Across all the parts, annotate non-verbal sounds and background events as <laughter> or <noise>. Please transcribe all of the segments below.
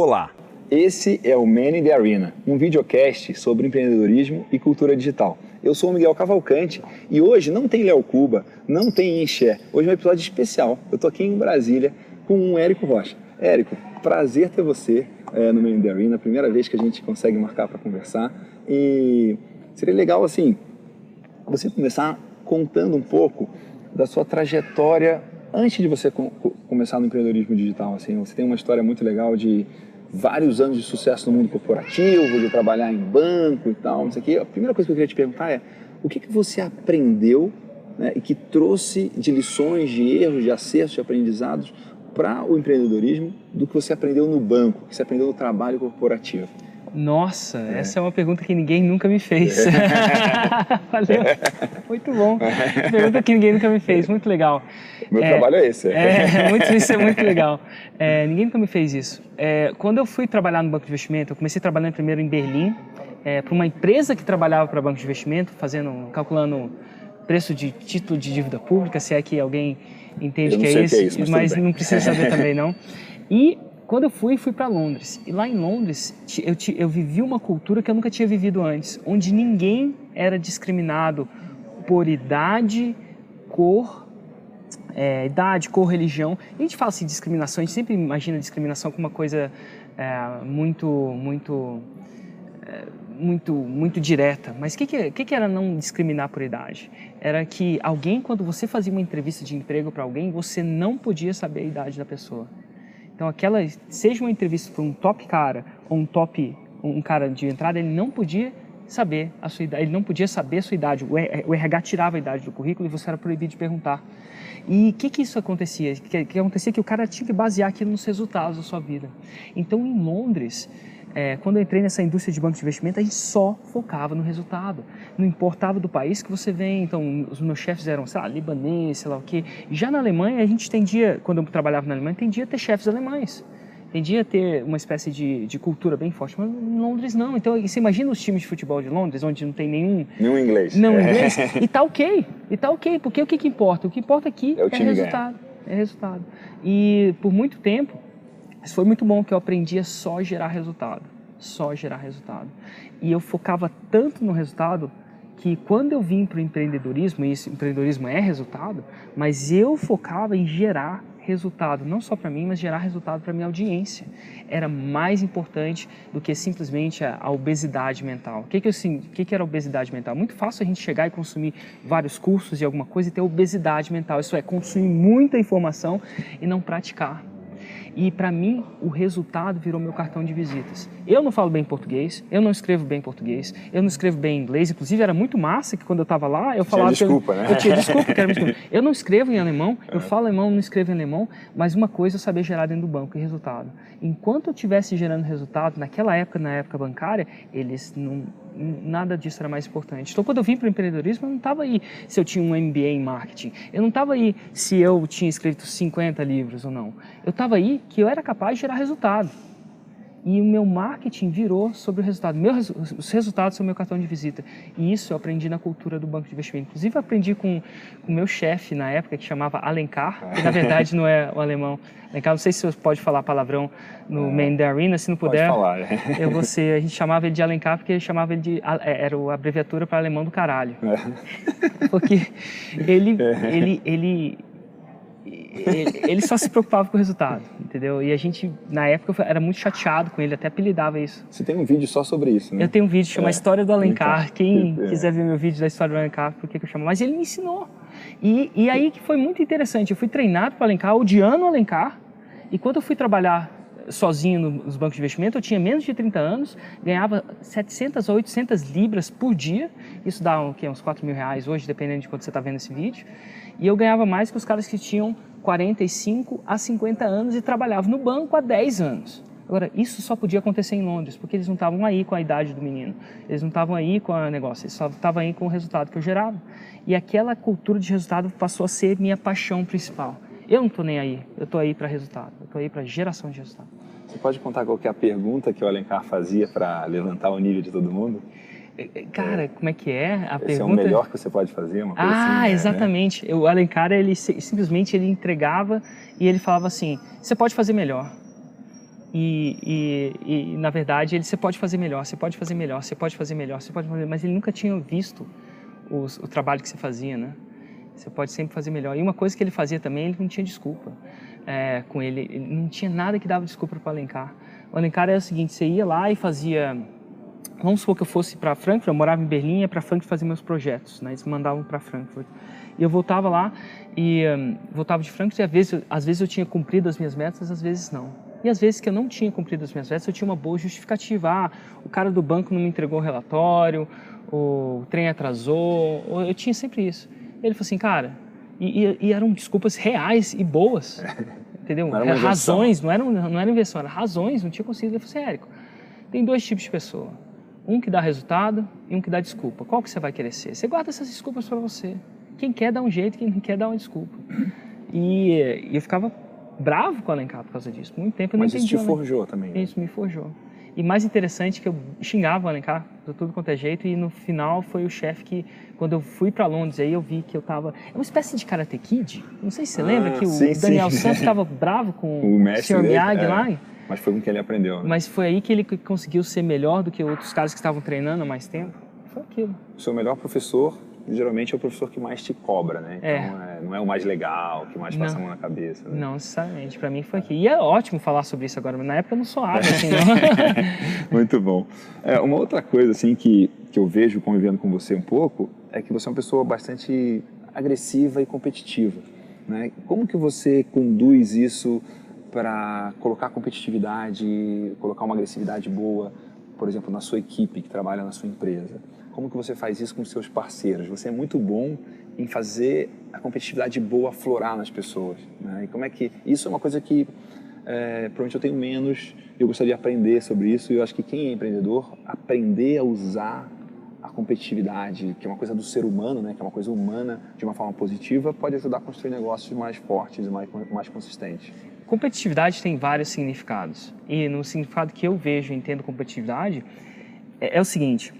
Olá, esse é o Man in the Arena, um videocast sobre empreendedorismo e cultura digital. Eu sou o Miguel Cavalcante e hoje não tem Léo Cuba, não tem Enxé. Hoje é um episódio especial. Eu estou aqui em Brasília com o Érico Rocha. Érico, prazer ter você é, no Man in the Arena, primeira vez que a gente consegue marcar para conversar. E seria legal, assim, você começar contando um pouco da sua trajetória antes de você começar no empreendedorismo digital. Assim, você tem uma história muito legal de vários anos de sucesso no mundo corporativo, de trabalhar em banco e tal, não sei o quê. A primeira coisa que eu queria te perguntar é o que, que você aprendeu né, e que trouxe de lições, de erros, de acertos, de aprendizados para o empreendedorismo do que você aprendeu no banco, que você aprendeu no trabalho corporativo? Nossa, é. essa é uma pergunta que ninguém nunca me fez. É. <laughs> Valeu. Muito bom. <laughs> Pergunta que ninguém nunca me fez. Muito legal. Meu é, trabalho é esse. É, <laughs> muito, isso é muito <laughs> legal. É, ninguém nunca me fez isso. É, quando eu fui trabalhar no banco de investimento, eu comecei trabalhando primeiro em Berlim, é, para uma empresa que trabalhava para banco de investimento, fazendo, calculando preço de título de dívida pública, se é que alguém entende que é, isso, que é isso, mas, mas não precisa saber <laughs> também não. E quando eu fui, fui para Londres. E lá em Londres, eu, eu vivi uma cultura que eu nunca tinha vivido antes, onde ninguém era discriminado por idade, cor, é, idade, cor, religião. E a gente fala assim discriminação, a gente sempre imagina discriminação como uma coisa é, muito, muito, é, muito, muito direta. Mas o que, que, que, que era não discriminar por idade? Era que alguém, quando você fazia uma entrevista de emprego para alguém, você não podia saber a idade da pessoa. Então, aquela, seja uma entrevista para um top cara ou um top, um cara de entrada, ele não podia saber a sua idade, ele não podia saber a sua idade. O RH tirava a idade do currículo e você era proibido de perguntar. E o que, que isso acontecia? Que, que acontecia que o cara tinha que basear aquilo nos resultados da sua vida. Então, em Londres, é, quando eu entrei nessa indústria de banco de investimento, a gente só focava no resultado. Não importava do país que você vem. Então, os meus chefes eram, sei lá, libanês, sei lá o quê. Já na Alemanha, a gente tendia, quando eu trabalhava na Alemanha, tendia a ter chefes alemães. Tendia a ter uma espécie de, de cultura bem forte, mas em Londres não. Então, você imagina os times de futebol de Londres, onde não tem nenhum... Nenhum inglês. Não é. inglês. <laughs> E tá ok. E tá ok, porque o que, que importa? O que importa aqui é, o é resultado. Ganha. É resultado. E por muito tempo, isso foi muito bom que eu aprendi a só gerar resultado, só gerar resultado. E eu focava tanto no resultado que quando eu vim para o empreendedorismo, e esse empreendedorismo é resultado, mas eu focava em gerar resultado, não só para mim, mas gerar resultado para minha audiência. Era mais importante do que simplesmente a, a obesidade mental. O que, que, assim, que, que era obesidade mental? Muito fácil a gente chegar e consumir vários cursos de alguma coisa e ter obesidade mental. Isso é consumir muita informação e não praticar. E para mim, o resultado virou meu cartão de visitas. Eu não falo bem português, eu não escrevo bem português, eu não escrevo bem inglês. Inclusive, era muito massa que quando eu estava lá, eu falava. Tinha desculpa, eu, né? Eu tinha desculpa, que era muito <laughs> Eu não escrevo em alemão, eu falo alemão, não escrevo em alemão, mas uma coisa eu sabia gerar dentro do banco e resultado. Enquanto eu estivesse gerando resultado, naquela época, na época bancária, eles não nada disso era mais importante. Então, quando eu vim para o empreendedorismo, eu não estava aí se eu tinha um MBA em marketing. Eu não estava aí se eu tinha escrito 50 livros ou não. Eu estava aí que eu era capaz de gerar resultado e o meu marketing virou sobre o resultado. Meu, os resultados são meu cartão de visita. E isso eu aprendi na cultura do banco de investimento. Inclusive, aprendi com o meu chefe na época, que chamava Alencar, que na verdade não é o alemão. Alencar, não sei se você pode falar palavrão no é, main da arena, se não puder. Pode falar. Eu vou ser, a gente chamava ele de Alencar porque ele chamava ele de. É, era a abreviatura para alemão do caralho. É. Porque ele, é. ele, ele, ele, só se preocupava com o resultado, entendeu? E a gente, na época, era muito chateado com ele, até apelidava isso. Você tem um vídeo só sobre isso, né? Eu tenho um vídeo chamado é. História do Alencar. Quem é. quiser ver meu vídeo da História do Alencar, por que eu chamo? Mas ele me ensinou. E, e aí que foi muito interessante. Eu fui treinado para Alencar, odiando o Alencar. E quando eu fui trabalhar sozinho nos bancos de investimento, eu tinha menos de 30 anos, ganhava 700 a 800 libras por dia, isso dá uns 4 mil reais hoje, dependendo de quando você está vendo esse vídeo, e eu ganhava mais que os caras que tinham 45 a 50 anos e trabalhava no banco há 10 anos. Agora, isso só podia acontecer em Londres, porque eles não estavam aí com a idade do menino, eles não estavam aí com o negócio, eles só estavam aí com o resultado que eu gerava. E aquela cultura de resultado passou a ser minha paixão principal. Eu não estou nem aí, eu estou aí para resultado, eu estou aí para geração de resultado. Você pode contar qual é a pergunta que o Alencar fazia para levantar o nível de todo mundo? É, é, cara, como é que é a Esse pergunta? é o melhor que você pode fazer, uma coisa Ah, assim, exatamente. Né? O Alencar, ele simplesmente ele entregava e ele falava assim: "Você pode fazer melhor". E, e, e, na verdade ele você pode fazer melhor, você pode fazer melhor, você pode fazer melhor, você pode fazer, mas ele nunca tinha visto os, o trabalho que você fazia, né? Você pode sempre fazer melhor. E uma coisa que ele fazia também, ele não tinha desculpa é, com ele, ele não tinha nada que dava desculpa para o Alencar. O Alencar era o seguinte, você ia lá e fazia vamos supor que eu fosse para Frankfurt, eu morava em Berlim, ia para Frankfurt fazer meus projetos, né? Eles me mandavam para Frankfurt. E eu voltava lá e um, voltava de Frankfurt e às vezes, às vezes eu tinha cumprido as minhas metas, às vezes não. E às vezes que eu não tinha cumprido as minhas metas, eu tinha uma boa justificativa. Ah, o cara do banco não me entregou o relatório, o trem atrasou, eu tinha sempre isso. Ele falou assim, cara, e, e, e eram desculpas reais e boas, <laughs> entendeu? Não razões, não era, não era invenção, eram razões, não tinha conseguido. Ele falou assim, Érico, tem dois tipos de pessoa um que dá resultado e um que dá desculpa. Qual que você vai querer ser? Você guarda essas desculpas para você. Quem quer dá um jeito, quem não quer dá uma desculpa. E, e eu ficava bravo com o Alencar por causa disso. Muito tempo eu não Mas entendi. isso te forjou também. Né? Isso me forjou. E mais interessante que eu xingava o Alencar de tudo quanto é jeito e no final foi o chefe que, quando eu fui para Londres, aí eu vi que eu tava... É uma espécie de Karate Kid. Não sei se você ah, lembra que o sim, Daniel sim. Santos <laughs> estava bravo com o, o Sr. Miyagi é. lá. Mas foi com que ele aprendeu. Né? Mas foi aí que ele conseguiu ser melhor do que outros caras que estavam treinando há mais tempo. Foi aquilo. O seu melhor professor, geralmente, é o professor que mais te cobra, né? É. Então, é, não é o mais legal, que mais passa não. a mão na cabeça. Né? Não, necessariamente. Para mim foi aqui. E é ótimo falar sobre isso agora, mas na época eu não sou <laughs> água, assim, não. <laughs> Muito bom. É, uma outra coisa, assim, que, que eu vejo convivendo com você um pouco, é que você é uma pessoa bastante agressiva e competitiva. Né? Como que você conduz isso para colocar competitividade, colocar uma agressividade boa, por exemplo, na sua equipe que trabalha na sua empresa? Como que você faz isso com seus parceiros? Você é muito bom em fazer a competitividade boa florar nas pessoas. Né? E como é que isso é uma coisa que é, provavelmente eu tenho menos. Eu gostaria de aprender sobre isso. E eu acho que quem é empreendedor aprender a usar a competitividade, que é uma coisa do ser humano, né, que é uma coisa humana, de uma forma positiva, pode ajudar a construir negócios mais fortes e mais, mais consistentes. Competitividade tem vários significados. E no significado que eu vejo entendo competitividade é, é o seguinte: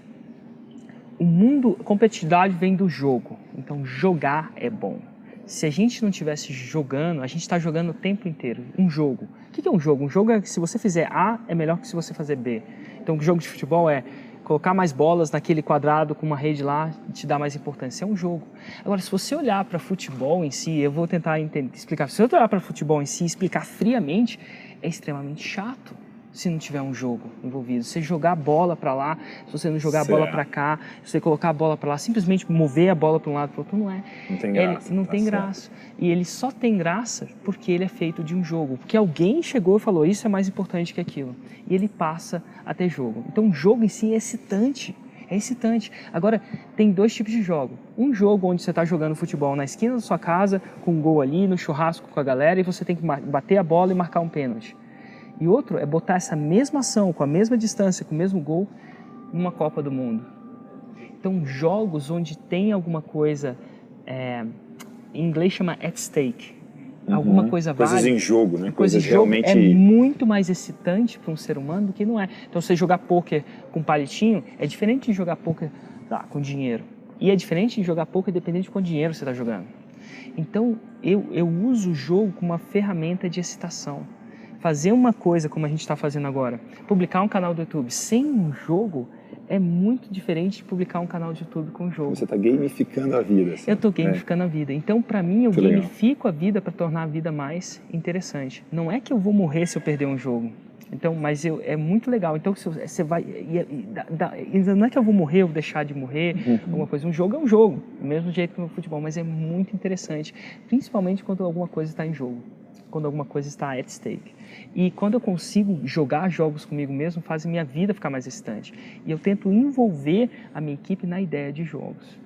o mundo, competitividade vem do jogo. Então, jogar é bom. Se a gente não estivesse jogando, a gente está jogando o tempo inteiro. Um jogo. O que é um jogo? Um jogo é que se você fizer A, é melhor que se você fazer B. Então, o jogo de futebol é colocar mais bolas naquele quadrado com uma rede lá te dá mais importância. É um jogo. Agora, se você olhar para futebol em si, eu vou tentar entender, explicar. Se você olhar para futebol em si e explicar friamente, é extremamente chato se não tiver um jogo envolvido. Você jogar a bola para lá, se você não jogar certo. a bola para cá, se você colocar a bola para lá, simplesmente mover a bola para um lado para o outro, não é. Não tem graça. Ele, não tá tem certo. graça. E ele só tem graça porque ele é feito de um jogo. Porque alguém chegou e falou, isso é mais importante que aquilo. E ele passa a ter jogo. Então o jogo em si é excitante. É excitante. Agora, tem dois tipos de jogo. Um jogo onde você está jogando futebol na esquina da sua casa, com um gol ali, no churrasco com a galera, e você tem que bater a bola e marcar um pênalti. E outro é botar essa mesma ação, com a mesma distância, com o mesmo gol, numa Copa do Mundo. Então, jogos onde tem alguma coisa, é, em inglês chama at stake, uhum. alguma coisa Coisas vale, em jogo, né? Coisas, coisas realmente... É muito mais excitante para um ser humano do que não é. Então, você jogar poker com palitinho é diferente de jogar poker tá, com dinheiro. E é diferente de jogar poker dependendo de quanto dinheiro você está jogando. Então, eu, eu uso o jogo como uma ferramenta de excitação fazer uma coisa como a gente está fazendo agora, publicar um canal do YouTube sem um jogo é muito diferente de publicar um canal de YouTube com um jogo. Você está gamificando a vida. Assim. Eu estou gamificando é. a vida. Então, para mim, eu muito gamifico legal. a vida para tornar a vida mais interessante. Não é que eu vou morrer se eu perder um jogo. Então, mas eu, é muito legal. Então, você vai. E, e, não é que eu vou morrer ou deixar de morrer, uhum. alguma coisa. Um jogo é um jogo, do mesmo jeito que o futebol, mas é muito interessante, principalmente quando alguma coisa está em jogo, quando alguma coisa está at stake. E quando eu consigo jogar jogos comigo mesmo, faz minha vida ficar mais excitante. E eu tento envolver a minha equipe na ideia de jogos.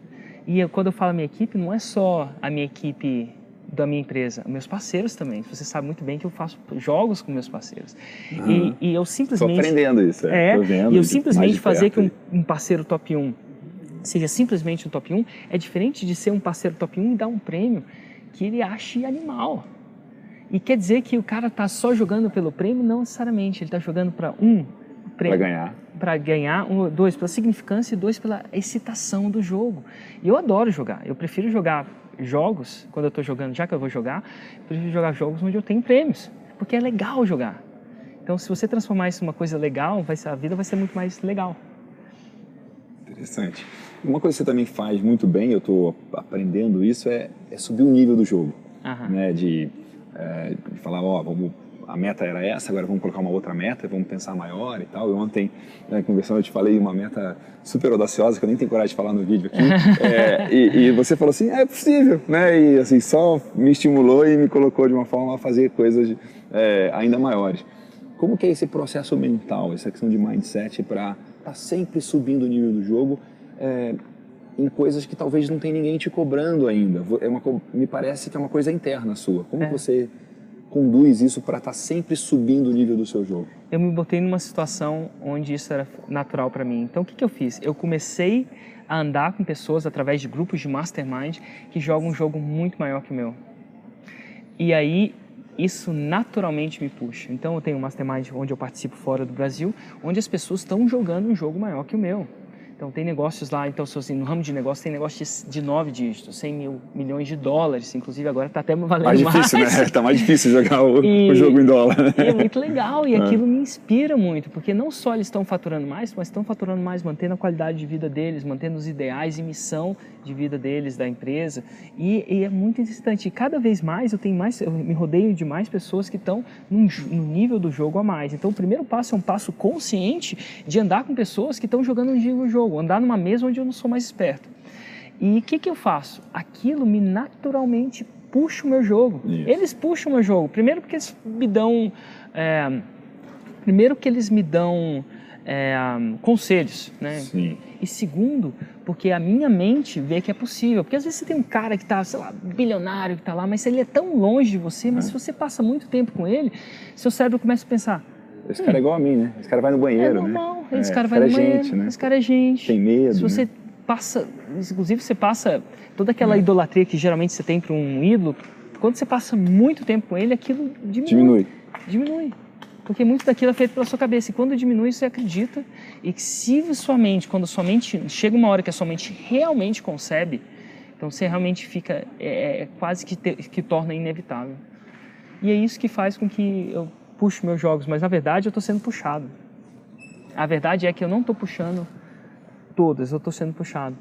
E eu, quando eu falo minha equipe, não é só a minha equipe da minha empresa, meus parceiros também. Você sabe muito bem que eu faço jogos com meus parceiros. Uhum. E, e, eu simplesmente. Estou aprendendo isso, é. é e eu simplesmente fazer que um, um, parceiro top 1 seja simplesmente um top 1 é diferente de ser um parceiro top 1 e dar um prêmio que ele ache animal. E quer dizer que o cara está só jogando pelo prêmio? Não necessariamente. Ele está jogando para um prêmio. Para ganhar. Para ganhar, um, dois, pela significância e dois, pela excitação do jogo. E eu adoro jogar. Eu prefiro jogar jogos, quando eu estou jogando, já que eu vou jogar, eu prefiro jogar jogos onde eu tenho prêmios. Porque é legal jogar. Então, se você transformar isso numa coisa legal, vai ser, a vida vai ser muito mais legal. Interessante. Uma coisa que você também faz muito bem, eu estou aprendendo isso, é, é, subir o nível do jogo. Aham. Né? De, é, de falar, ó, vamos, a meta era essa, agora vamos colocar uma outra meta, vamos pensar maior e tal. E ontem, né, conversando, eu te falei uma meta super audaciosa, que eu nem tenho coragem de falar no vídeo aqui. <laughs> É, e, e você falou assim, é possível, né? E assim, só me estimulou e me colocou de uma forma a fazer coisas é, ainda maiores. Como que é esse processo mental, essa questão de mindset para estar tá sempre subindo o nível do jogo é, em coisas que talvez não tem ninguém te cobrando ainda? É uma, me parece que é uma coisa interna sua. Como É. você conduz isso para estar sempre subindo o nível do seu jogo? eu me botei numa situação onde isso era natural para mim. Então, o que, que eu fiz? Eu comecei a andar com pessoas através de grupos de mastermind que jogam um jogo muito maior que o meu. E aí, isso naturalmente me puxa. Então, eu tenho um mastermind onde eu participo fora do Brasil, onde as pessoas estão jogando um jogo maior que o meu. Então, tem negócios lá, então, se assim, no ramo de negócio, tem negócio de, nove dígitos, 100 mil milhões de dólares. Inclusive, agora está até valendo Mais difícil, mais. né? Tá mais difícil jogar o, <laughs> E- o jogo em dólar. né? É muito legal e <laughs> aquilo me inspira muito, porque não só eles estão faturando mais, mas estão faturando mais, mantendo a qualidade de vida deles, mantendo os ideais e missão de vida deles, da empresa. E, e é muito interessante. E cada vez mais eu tenho mais, eu me rodeio de mais pessoas que estão num no nível do jogo a mais. Então o primeiro passo é um passo consciente de andar com pessoas que estão jogando um nível do jogo, andar numa mesa onde eu não sou mais esperto. E o que, que eu faço? Aquilo me naturalmente puxa o meu jogo. Isso. Eles puxam o meu jogo. Primeiro porque eles me dão. é, primeiro que eles me dão é, conselhos, né? Sim. E segundo, porque a minha mente vê que é possível. Porque às vezes você tem um cara que está, sei lá, bilionário que está lá, mas ele é tão longe de você, mas se você passa muito tempo com ele, seu cérebro começa a pensar, Esse cara é igual a mim, né? Esse cara vai no é banheiro, normal, né? esse É, cara vai é no banheiro, gente, né? esse cara é gente. Tem medo, Se você né? passa, inclusive você passa toda aquela idolatria que geralmente você tem para um ídolo, quando você passa muito tempo com ele, aquilo diminui. Diminui. Diminui. Porque muito daquilo é feito pela sua cabeça. E quando diminui, você acredita. E que se sua mente, quando sua mente, chega uma hora que a sua mente realmente concebe, então você realmente fica, é, é quase que, te- que torna inevitável. E é isso que faz com que eu puxe meus jogos. Mas na verdade eu estou sendo puxado. A verdade é que eu não estou puxando todas, eu estou sendo puxado.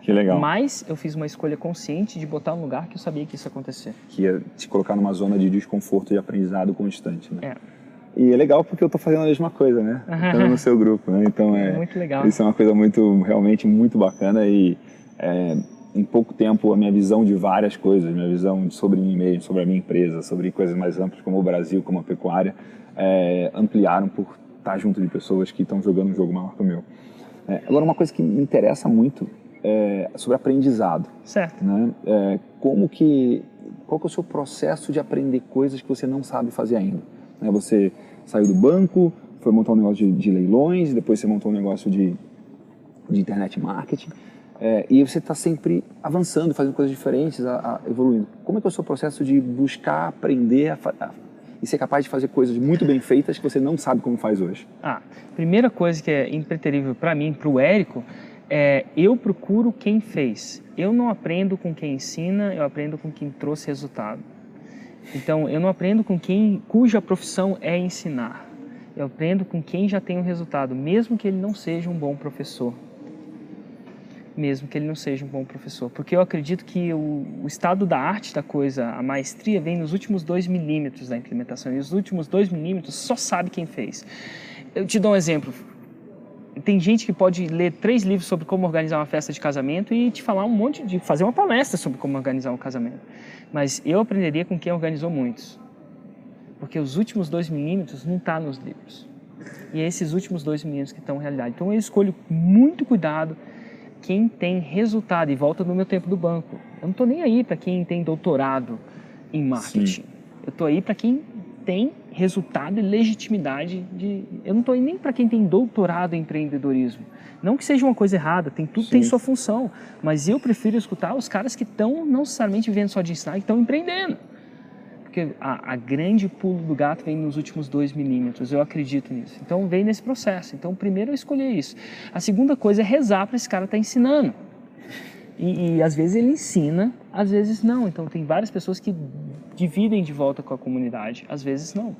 Que legal. Mas eu fiz uma escolha consciente de botar um lugar que eu sabia que isso ia acontecer. Que ia te colocar numa zona de desconforto e aprendizado constante, né? É. E é legal porque eu tô fazendo a mesma coisa, né? Estando no seu grupo, né? Então é... Muito legal. Isso é uma coisa muito, realmente muito bacana e é, em pouco tempo a minha visão de várias coisas, minha visão sobre mim mesmo, sobre a minha empresa, sobre coisas mais amplas como o Brasil, como a pecuária, é, ampliaram por estar junto de pessoas que estão jogando um jogo maior que o meu. É, agora, uma coisa que me interessa muito é sobre aprendizado, Certo. né? É, como que, qual que é o seu processo de aprender coisas que você não sabe fazer ainda? Né? Você saiu do banco, foi montar um negócio de, de leilões, depois você montou um negócio de, de internet marketing, é, e você está sempre avançando, fazendo coisas diferentes, a, a- evoluindo. Como é que é o seu processo de buscar aprender a, a- e ser capaz de fazer coisas muito bem feitas que você não sabe como faz hoje? Ah, primeira coisa que é impreterível para mim, para o Érico, é eu procuro quem fez. Eu não aprendo com quem ensina, eu aprendo com quem trouxe resultado. Então, eu não aprendo com quem cuja profissão é ensinar. Eu aprendo com quem já tem um resultado, mesmo que ele não seja um bom professor. Mesmo que ele não seja um bom professor. Porque eu acredito que o, o estado da arte da coisa, a maestria, vem nos últimos dois milímetros da implementação. E os últimos dois milímetros só sabe quem fez. Eu te dou um exemplo. Tem gente que pode ler três livros sobre como organizar uma festa de casamento e te falar um monte de. fazer uma palestra sobre como organizar um casamento. Mas eu aprenderia com quem organizou muitos. Porque os últimos dois milímetros não está nos livros. E é esses últimos dois milímetros que estão na realidade. Então eu escolho muito cuidado quem tem resultado e volta no meu tempo do banco. Eu não estou nem aí para quem tem doutorado em marketing. Sim. Eu estou aí para quem tem resultado e legitimidade de. Eu não estou nem para quem tem doutorado em empreendedorismo. Não que seja uma coisa errada, tem tudo tem Sim. sua função. Mas eu prefiro escutar os caras que estão não necessariamente vivendo só de ensinar, que estão empreendendo. Porque a, a grande pulo do gato vem nos últimos dois milímetros, eu acredito nisso. Então vem nesse processo. Então primeiro eu escolher isso. A segunda coisa é rezar para esse cara estar ensinando. E, e às vezes ele ensina, às vezes não. Então tem várias pessoas que dividem de volta com a comunidade, às vezes não.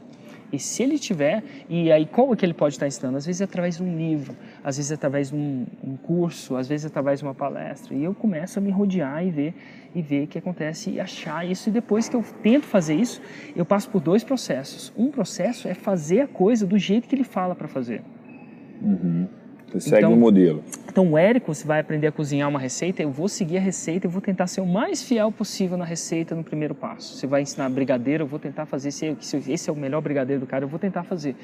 E se ele tiver, e aí como que ele pode estar ensinando? Às vezes é através de um livro, às vezes é através de um, um, curso, às vezes é através de uma palestra. E eu começo a me rodear e ver e ver o que acontece e achar isso. E depois que eu tento fazer isso, eu passo por dois processos. Um processo é fazer a coisa do jeito que ele fala para fazer. Uhum. Você segue então, um modelo. Então, o Érico, você vai aprender a cozinhar uma receita, eu vou seguir a receita, eu vou tentar ser o mais fiel possível na receita no primeiro passo. Você vai ensinar brigadeiro, eu vou tentar fazer, se esse é o melhor brigadeiro do cara, eu vou tentar fazer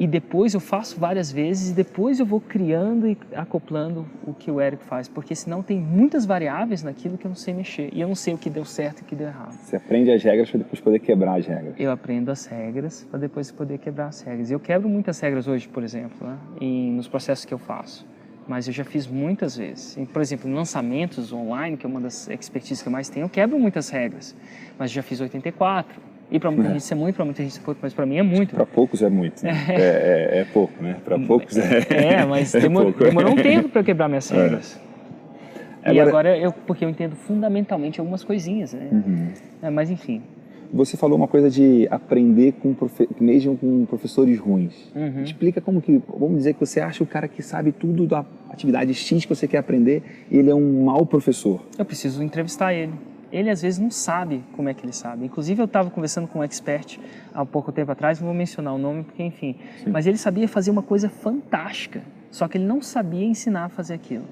e depois eu faço várias vezes e depois eu vou criando e acoplando o que o Érico faz, porque senão tem muitas variáveis naquilo que eu não sei mexer e eu não sei o que deu certo e o que deu errado. Você aprende as regras para depois poder quebrar as regras. Eu aprendo as regras para depois poder quebrar as regras. E eu quebro muitas regras hoje, por exemplo, né? e nos processos que eu faço. Mas eu já fiz muitas vezes. Por exemplo, em lançamentos online, que é uma das expertises que eu mais tenho, eu quebro muitas regras. Mas já fiz 84, e para muita é. gente isso é muito, para muita gente isso é pouco, mas para mim é muito. Para poucos é muito. Né? <laughs> É. é, é, pouco, né? Para poucos é. É, mas <laughs> demor, demorou um tempo para eu quebrar minhas regras. E agora, agora eu, porque eu entendo fundamentalmente algumas coisinhas, né? Uhum. mas enfim. Você falou uma coisa de aprender com profe... mesmo com professores ruins. Uhum. Explica como que, vamos dizer que você acha o cara que sabe tudo da atividade X que você quer aprender e ele é um mau professor. Eu preciso entrevistar ele ele às vezes não sabe como é que ele sabe. Inclusive eu estava conversando com um expert há pouco tempo atrás, não vou mencionar o nome porque enfim, Sim. mas ele sabia fazer uma coisa fantástica, só que ele não sabia ensinar a fazer aquilo.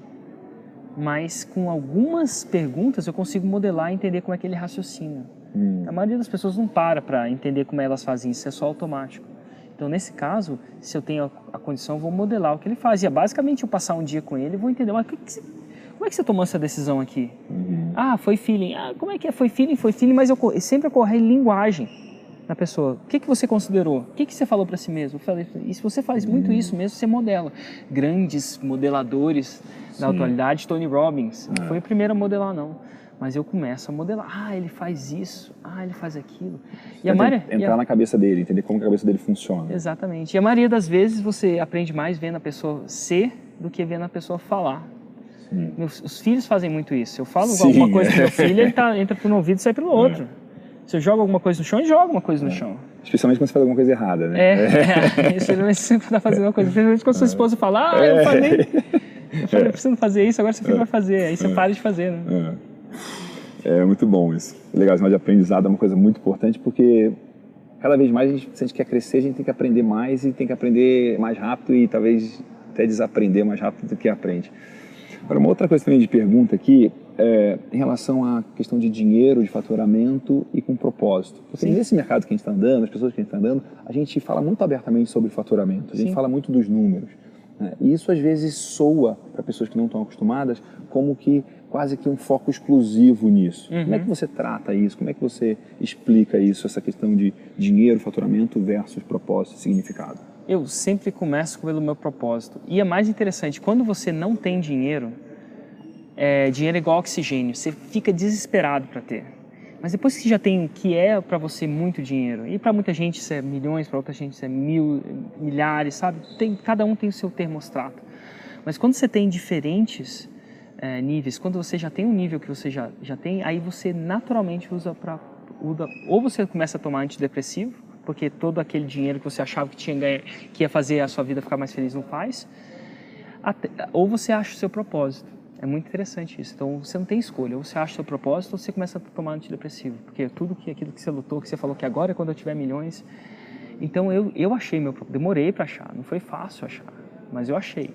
Mas com algumas perguntas eu consigo modelar e entender como é que ele raciocina. Hum. A maioria das pessoas não para para entender como elas fazem isso, é só automático. Então, nesse caso, se eu tenho a, condição, eu vou modelar o que ele faz. E basicamente eu passar um dia com ele e vou entender, mas o que, que como é que você tomou essa decisão aqui? Uhum. Ah, foi feeling. Ah, como é que é? Foi feeling, foi feeling, mas eu sempre ocorre linguagem na pessoa. O que, que você considerou? O que, que você falou para si mesmo? Eu falei, e se você faz muito isso mesmo, você modela. Grandes modeladores Sim. da atualidade, Tony Robbins. Não é. foi o primeiro a modelar, não. Mas eu começo a modelar. Ah, ele faz isso. Ah, ele faz aquilo. E a Maria, entrar a... na cabeça dele, entender como a cabeça dele funciona. Exatamente. E a maioria das vezes você aprende mais vendo a pessoa ser do que vendo a pessoa falar. Meus, os filhos fazem muito isso. Eu falo Sim. alguma coisa pro meu <laughs> filho, ele tá, entra por um ouvido e sai pelo outro. É. Se eu jogo alguma coisa no chão, ele joga alguma coisa no é. chão. Especialmente quando você faz alguma coisa errada, né? É, é. especialmente sempre está fazendo uma coisa. Especialmente quando sua é. esposa fala, ah, eu falei, eu falei, eu preciso fazer isso, agora seu filho vai fazer. Aí você para de fazer, né? É. muito bom isso. Legal, esse de aprendizado é uma coisa muito importante porque cada vez mais a gente, se a gente quer crescer, a gente tem que aprender mais e tem que aprender mais rápido e talvez até desaprender mais rápido do que aprende. Agora, uma outra coisa também de pergunta aqui é em relação à questão de dinheiro, de faturamento e com propósito. Porque Sim. nesse mercado que a gente está andando, as pessoas que a gente está andando, a gente fala muito abertamente sobre faturamento, a gente Sim. fala muito dos números. Né? E isso às vezes soa para pessoas que não estão acostumadas como que quase que um foco exclusivo nisso. Uhum. Como é que você trata isso? Como é que você explica isso, essa questão de dinheiro, faturamento versus propósito e significado? Eu sempre começo pelo meu propósito. E é mais interessante, quando você não tem dinheiro, é, dinheiro é igual oxigênio, você fica desesperado para ter. Mas depois que já tem o que é para você muito dinheiro, e para muita gente isso é milhões, para outra gente isso é mil, milhares, sabe? Tem, cada um tem o seu termostrato. Mas quando você tem diferentes é, níveis, quando você já tem um nível que você já, já tem, aí você naturalmente usa para. Ou você começa a tomar antidepressivo, porque todo aquele dinheiro que você achava que tinha ganho, que ia fazer a sua vida ficar mais feliz não faz. Até, ou você acha o seu propósito. É muito interessante isso. Então você não tem escolha. Ou você acha o seu propósito ou você começa a tomar antidepressivo. Porque tudo que aquilo que você lutou, que você falou que agora é quando eu tiver milhões. Então eu, eu achei meu. Demorei para achar. Não foi fácil achar. Mas eu achei.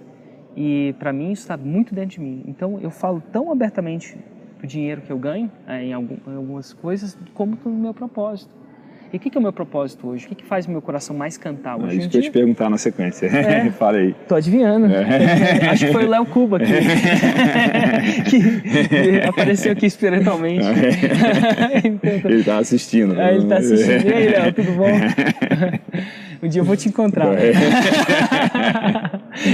E para mim isso está muito dentro de mim. Então eu falo tão abertamente do dinheiro que eu ganho é, em, algum, em algumas coisas como do meu propósito. E o que, que, é o meu propósito hoje? O que, que faz o meu coração mais cantar hoje? É isso que eu te perguntar na sequência. É, <laughs> Fala aí. Tô adivinhando. É. <laughs> Acho que foi o Léo Cuba que, <laughs> que apareceu aqui espiritualmente. É. ele está assistindo. É, ele está assistindo. E aí, Léo, tudo bom? Um dia eu vou te encontrar. É.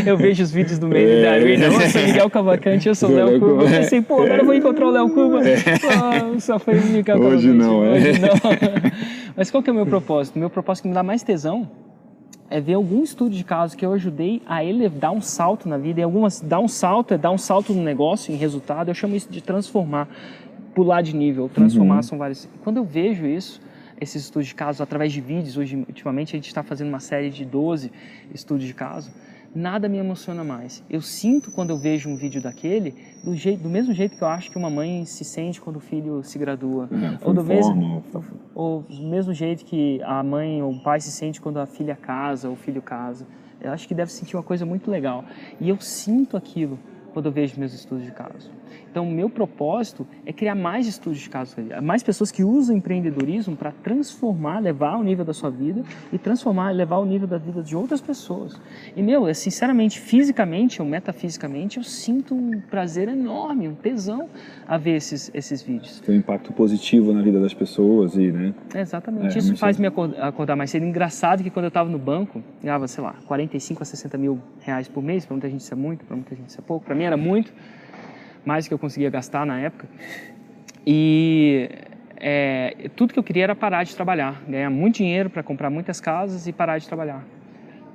eu vejo os vídeos do meio é. da arena. Nossa, Miguel Cavalcante, eu sou o Léo Cuba. Eu pensei, pô, agora eu vou encontrar o Léo Cuba. Oh, só foi o Miguel Cavalcante. Hoje não, é. Hoje não. Mas qual que é o meu propósito? O meu propósito que me dá mais tesão é ver algum estudo de caso que eu ajudei a ele dar um salto na vida. E algumas, dar um salto é dar um salto no negócio, em resultado. Eu chamo isso de transformar, pular de nível. Transformar uhum. são vários. Quando eu vejo isso, esses estudos de caso através de vídeos. Hoje, ultimamente, a gente está fazendo uma série de 12 estudos de caso. Nada me emociona mais. Eu sinto quando eu vejo um vídeo daquele do, jeito, do mesmo jeito que eu acho que uma mãe se sente quando o filho se gradua. É, ou do mesmo, ou do mesmo jeito que a mãe ou o pai se sente quando a filha casa ou o filho casa. Eu acho que deve sentir uma coisa muito legal. E eu sinto aquilo quando eu vejo meus estudos de caso. Então, o meu propósito é criar mais estudos de caso, mais pessoas que usam empreendedorismo para transformar, levar o nível da sua vida e transformar, levar o nível da vida de outras pessoas. E, meu, é, sinceramente, fisicamente ou metafisicamente, eu sinto um prazer enorme, um tesão a ver esses, esses vídeos. Tem um impacto positivo na vida das pessoas e, né? É, exatamente. É, Isso faz é. me acordar mais cedo. Engraçado que quando eu estava no banco, ganhava, sei lá, 45 a 60 mil reais por mês. Para muita gente isso é muito, para muita gente isso é pouco. Para mim era muito mais do que eu conseguia gastar na época. E é, tudo que eu queria era parar de trabalhar, ganhar muito dinheiro para comprar muitas casas e parar de trabalhar.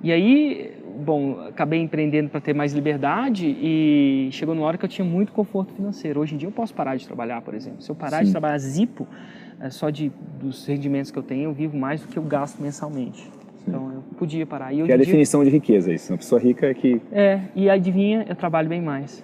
E aí, bom, acabei empreendendo para ter mais liberdade e chegou numa hora que eu tinha muito conforto financeiro. Hoje em dia eu posso parar de trabalhar, por exemplo. Se eu parar Sim. de trabalhar Zipo, é, só de, dos rendimentos que eu tenho, eu vivo mais do que eu gasto mensalmente. Então eu podia parar. E que é a definição de riqueza, isso. Uma pessoa rica é que. É, e adivinha, eu trabalho bem mais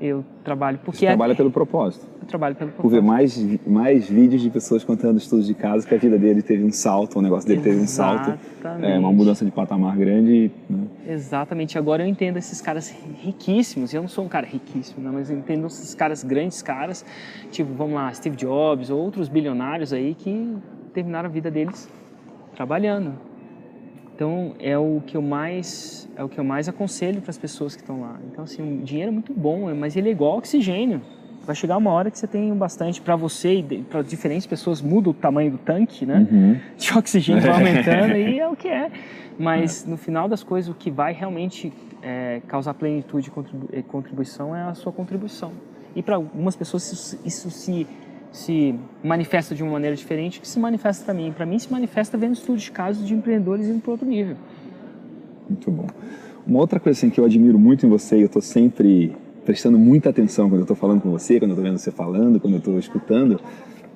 eu trabalho porque Você trabalha pelo propósito. Eu trabalho pelo propósito. Por ver mais mais vídeos de pessoas contando estudos de caso que a vida dele teve um salto, o negócio dele teve um salto, é uma mudança de patamar grande. Né? Exatamente. Agora eu entendo esses caras riquíssimos. Eu não sou um cara riquíssimo, mas eu entendo esses caras grandes caras, tipo vamos lá, Steve Jobs ou outros bilionários aí que terminaram a vida deles trabalhando. Então é o que eu mais é o que eu mais aconselho para as pessoas que estão lá. Então assim, o dinheiro é muito bom, mas ele é igual oxigênio. Vai chegar uma hora que você tem bastante para você e para diferentes pessoas muda o tamanho do tanque, né? Uhum. <laughs> De oxigênio vai aumentando <laughs> e é o que é. Mas no final das coisas, o que vai realmente é, causar plenitude e contribuição é a sua contribuição. E para algumas pessoas isso, isso se se manifesta de uma maneira diferente que se manifesta para mim. Para mim, se manifesta vendo estudos de casos de empreendedores indo para outro nível. Muito bom. Uma outra coisa assim, que eu admiro muito em você, e eu estou sempre prestando muita atenção quando eu estou falando com você, quando eu estou vendo você falando, quando eu estou escutando,